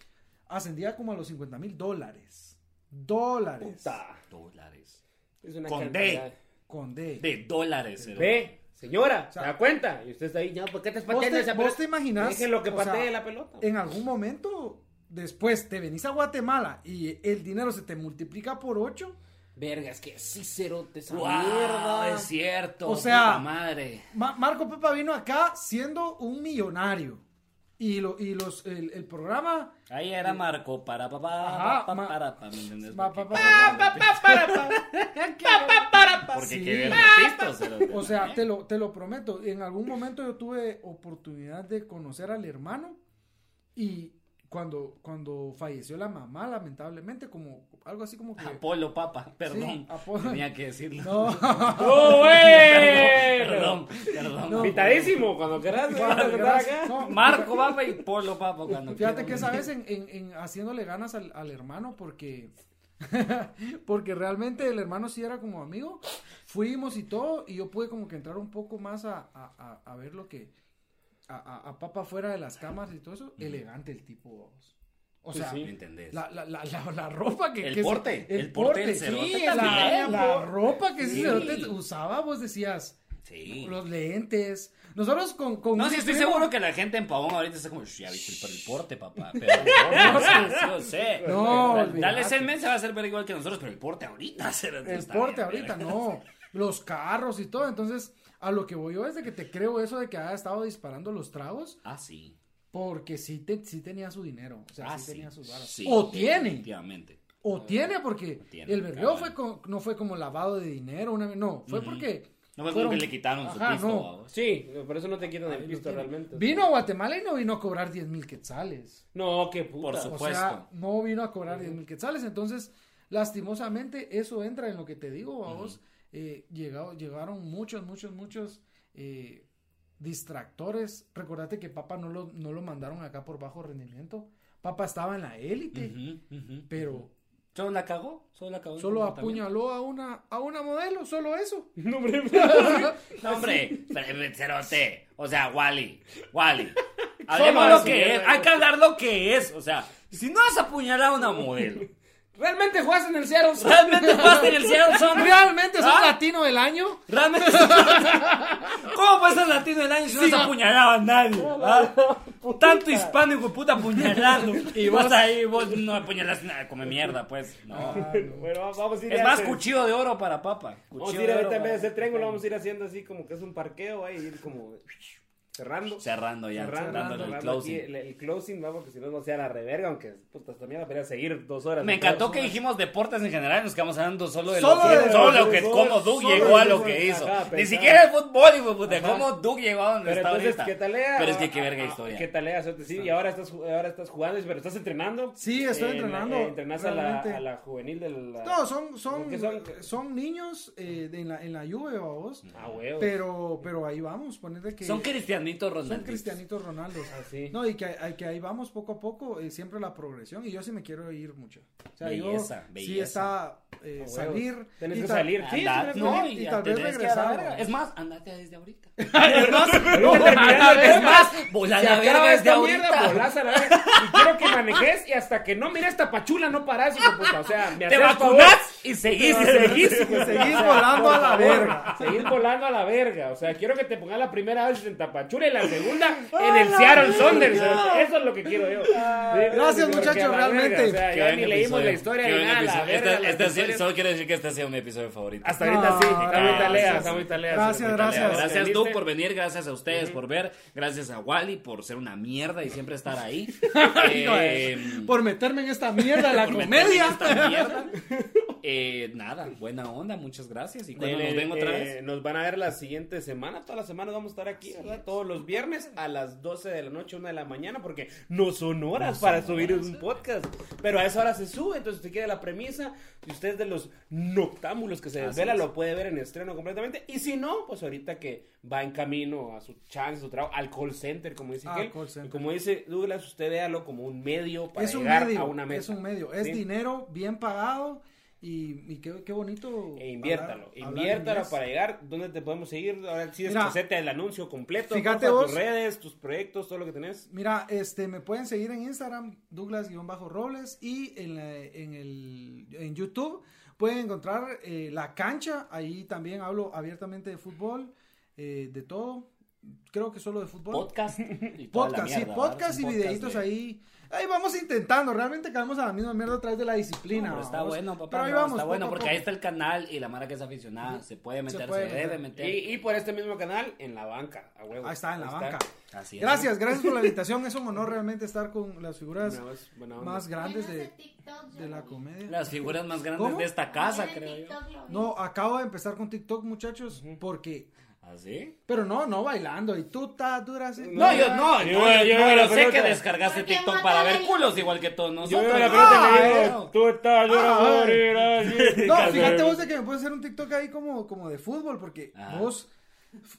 ascendía como a los 50 mil dólares. Dólares. Puta. Dólares. Es una Con cantidad. D. Con D. De dólares. cerote. Ve, señora, O sea, ¿se da cuenta? Y usted está ahí, no, ¿por qué te ¿Vos te, esa vos pelota? te imaginas? Déjenlo que o sea, patee la pelota. En algún momento, después te venís a Guatemala y el dinero se te multiplica por 8. Verga, es que sí cerote esa Wow, mierda. es cierto. O sea- madre. Marco Pepa vino acá siendo un millonario. Y, lo, y los, el, el programa... Ahí era Marco para papá, pa, para, pa, ¿me entendés? Pa, Porque- pa, pa, Porque Sí. qué bien resisto, cerote. O sea, te lo, te lo prometo, en algún momento yo tuve oportunidad de conocer al hermano y cuando, cuando falleció la mamá, lamentablemente, como algo así como que... Apolo Papa, perdón. Apolo. Tenía que decirlo. No, [laughs] [laughs] ¡Oh, güey! Perdón, perdón. No. Invitadísimo, cuando acá. No, Marco Papa y Polo Papa cuando Fíjate quieran. que esa vez en, en- en haciéndole ganas al, al hermano porque [laughs] porque realmente el hermano sí era como amigo, fuimos y todo y yo pude como que entrar un poco más a, a- a- a ver lo que a, a, a Papa fuera de las cámaras y todo eso, elegante el tipo. vamos. O sea, sí. ¿Me entendés? la, la, la, la, ropa que El que se- porte, el porte del sí, la, ropa que ese Sí. cerote usaba, vos decías, Sí. los lentes. Nosotros con, con No, sí, estoy primo- seguro que la gente en Pavón ahorita está como, "Sh, ya viste el, por el porte, papá. [laughs] Pero el porte, sí, sí, yo sé. No, Dale olvídate. seis meses va a ser ver igual que nosotros, pero el porte ahorita. [laughs] cerote, El porte bien, ahorita, no. Los carros y todo. Entonces, a lo que voy yo es de que te creo eso de que haya estado disparando los tragos. Ah, sí. Porque sí, te, sí tenía su dinero. O sea, Ah, sí, sí. tenía sus varas. Sí, o tiene. Definitivamente. O tiene porque Tiene, el cabal. fue con- no fue como lavado de dinero. una- no, fue porque... No fue fueron- como que le quitaron su pisto. no. Sí, por eso no te quitan el pisto realmente. Vino a Guatemala y no vino a cobrar 10 mil quetzales. No, qué puta. Por O supuesto. sea, no vino a cobrar 10 mil quetzales. Entonces, lastimosamente, eso entra en lo que te digo, vamos. Eh, llegado- llegaron muchos, muchos, muchos eh, distractores. Recordate que Papa no lo, no lo mandaron acá por bajo rendimiento. Papa estaba en la élite, pero ¿Solo la cagó? ¿Solo la cagó? en solo comportamiento? apuñaló a una, a una modelo, solo eso. [laughs] [laughs] No, hombre, No, hombre, pero- cerote. O sea, Wally. Wally. [laughs] Hablemos lo que es. Hay que hablar lo que es. O sea, si no has apuñalado a una modelo, ¿Realmente juegas en el Seattle? ¿realmente jugaste en el Seattle? ¿Realmente sos ¿Ah? latino del año? ¿Realmente? [laughs] ¿Cómo puedes ser latino del año si no has apuñalado a nadie? ¿Ah? Tanto hispano, de puta, apuñalando. Y vos ahí, vos no apuñalaste nada, come mierda, pues. No. Bueno, vamos a ir Es a más hacer- cuchillo de oro para papa. Vamos a Cuchillo ir ahorita oro en vez de hacer triángulo, vamos a ir haciendo así como que es un parqueo ahí, ir como cerrando. Cerrando ya, cerrando, cerrando el cerrando closing. aquí el, el closing, vamos, que si no, no sea la reverga, aunque puta, esta mierda podría seguir dos horas. Me ¿no? encantó que dijimos deportes en general nos quedamos hablando solo de Solo lo que, de- solo de lo que como Doug llegó a lo que hizo. Ajá, Ni siquiera el fútbol, hijo de puta, cómo Doug llegó a donde Pero está entonces, ahorita. ¿qué talea? Pero es que qué verga ah, historia. ¿Qué talea? Suerte, Sí, y ahora estás, ahora estás jugando, pero estás entrenando. Sí, estoy Eh, entrenando. eh, entrenas a la, a la juvenil de la... No, son, son, ¿Qué son? son niños eh, de- en, la, en la Juve, vos. Ah, huevos. Pero, pero ahí vamos, ponete que... Son cristianitos son Ronaldo. cristianitos Ronaldos. Ah, sí. No, y que, hay- que ahí vamos poco a poco, eh, siempre la progresión, y yo sí me quiero ir mucho. O sea, Belleza, yo sí belleza. está eh, salir. Tenés y que salir. Sí, Andate, sí, no, y y tal vez a regresar. ¿no? Es más, andate desde ahorita. [laughs] es esto, más, vola Se la verga desde ahorita. volás a la verga. Y quiero que manejes y hasta que no mires esta pachula no parás, hijo puta. O sea, me Te haces favor. vacunás y seguís y seguís. Y seguís volando a la verga. Seguir volando a la verga. O sea, quiero que te pongas la primera vez en Tapachula y la segunda en el Seattle Saunders. Eso es lo que quiero yo. Gracias, muchachos, realmente. O sea, ya ni leímos la historia ni nada. Este- este. Solo quiero decir que este ha sido mi episodio favorito. Hasta ahorita sí. No, Está muy talea, gracias. está muy talea. Gracias, gracias. Gracias. Doug, por venir. Gracias a ustedes por ver. Gracias a Wally por ser una mierda y siempre estar ahí. [laughs] Eh, Por meterme en esta mierda la [laughs] comedia. Eh, nada, buena onda. Muchas gracias. Y cuando nos Eh, ven otra eh, vez. Nos van a ver la siguiente semana. Todas las semanas vamos a estar aquí, ¿verdad? Todos los viernes a las 12 de la noche, 1 de la mañana, porque no son horas para subir un podcast. Pero a esa hora se sube. Entonces, si usted quiere la premisa, si usted es de los noctámbulos que se desvela, es. lo puede ver en estreno completamente. Y si no, pues ahorita que va en camino a su chance, a su trabajo, al call center, como dice center. Y como dice Douglas, usted véalo como un medio para Es un llegar medio, a una meta. es un medio, es ¿sí? dinero bien pagado y, y qué, qué bonito. E inviértalo, hablar- inviértalo para llegar. ¿Dónde te podemos seguir? Ahora sí, descosete el anuncio completo. fíjate porfa, vos. tus redes, tus proyectos, todo lo que tenés. Mira, este, me pueden seguir en Instagram, Douglas-Robles, y en, la- en, el, en YouTube pueden encontrar eh, La Cancha, ahí también hablo abiertamente de fútbol, eh, de todo, creo que solo de fútbol. Podcast. [laughs] y Podcast, sí, podcast y videitos de- ahí. Ahí vamos intentando. Realmente caemos a la misma mierda a través de la disciplina. No, pero está vamos. bueno, papá. Pero ahí no, vamos, está poco bueno porque poco. ahí está el canal y la mara que es aficionada se puede meter, se, puede debe meter. meter. Y, y por este mismo canal, en la banca, a huevo. Ahí está, en la banca. Así es. Gracias, gracias por la [laughs] invitación. Es un honor realmente estar con las figuras más grandes de, TikTok de la comedia. Las figuras más grandes ¿Cómo? de esta casa, creo yo. No, acabo de empezar con TikTok, muchachos, porque... ¿Así? Pero no, no bailando. Y tú estás dura así. No, yo no, Yo- yo, yo- yo, yo sé pelota. que descargaste TikTok para ver culos igual que todos Yo nosotros. veo la ¿no? pelota Ah, eh. digo, tú estás, yo no Ah. [laughs] No, fíjate vos de que me puedes hacer un TikTok ahí como, como de fútbol, porque Ajá. vos,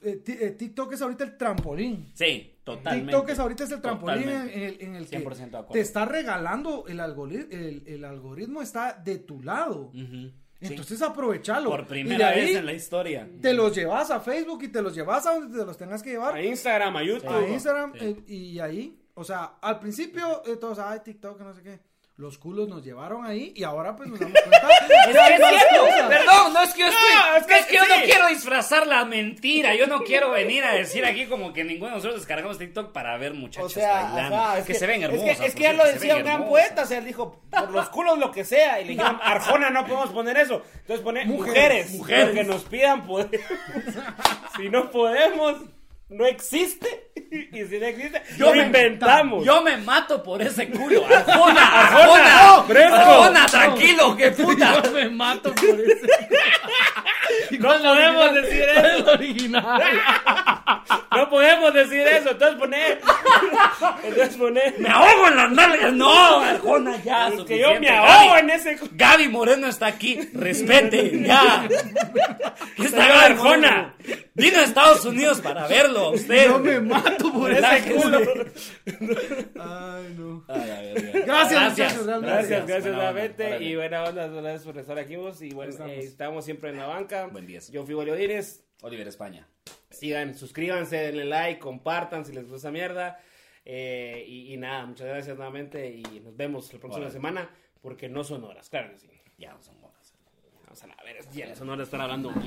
eh, eh, TikTok es ahorita el trampolín. Sí, totalmente. TikTok es ahorita es el trampolín en, el, en el que 100% de acuerdo. te está regalando el algoritmo, el, el algoritmo está de tu lado. Sí. Entonces aprovechalo. Por primera ahí vez en la historia. Te los llevas a Facebook y te los llevas a donde te los tengas que llevar. A Instagram, a YouTube. a Instagram Sí. eh, y ahí, o sea, al principio eh, todos, ay, TikTok, no sé qué. Los culos nos llevaron ahí y ahora pues nos damos cuenta. [laughs] Es que es cierto, perdón, no es que yo estoy, No, es es que yo no quiero disfrazar la mentira, yo no quiero venir a decir aquí como que ninguno de nosotros descargamos TikTok para ver O muchachos sea, bailando, ajá, es que, se ven es hermosas. que- Es que, ya lo decía un gran poeta, o sea, él dijo, por los culos lo que sea, y le dijeron, [laughs] Arjona no podemos poner eso. Entonces pone mujeres, Mujeres, mujeres, que nos pidan podemos. [laughs] si no podemos, no existe. [laughs] Y si no existe, Yo me- inventamos. Yo me mato por ese culo. Arjona, [laughs] Arjona, Arjona. Arjona, tranquilo, que puta. Yo me mato por ese. [laughs] no podemos decir eso. original. [laughs] No podemos decir eso. Entonces pone. [laughs] Entonces pone. Me ahogo en las nalgas. No, Arjona, ya. Es que yo me ahogo Gaby, en ese. Gaby Moreno está aquí. Respete, ya. ¿Qué está Arjona? Vino a Estados Unidos para verlo. a Usted. Yo me mato por ese culo. Ay, no. Ay, a ver, ya. Gracias, muchachos. Gracias, gracias onda, nuevamente. Y buena onda, gracias por estar aquí vos. Y bueno, Estamos. eh, estamos siempre en la banca. Buen día. Yo fui Bolio Dines. Oliver España. Sigan, suscríbanse, denle like, compartan si les gusta esa mierda. Eh, y, y nada, muchas gracias nuevamente. Y nos vemos la próxima semana. Porque no son horas, claro que sí. Ya no son horas. Vamos a ver, ya no son horas de estar hablando mierda.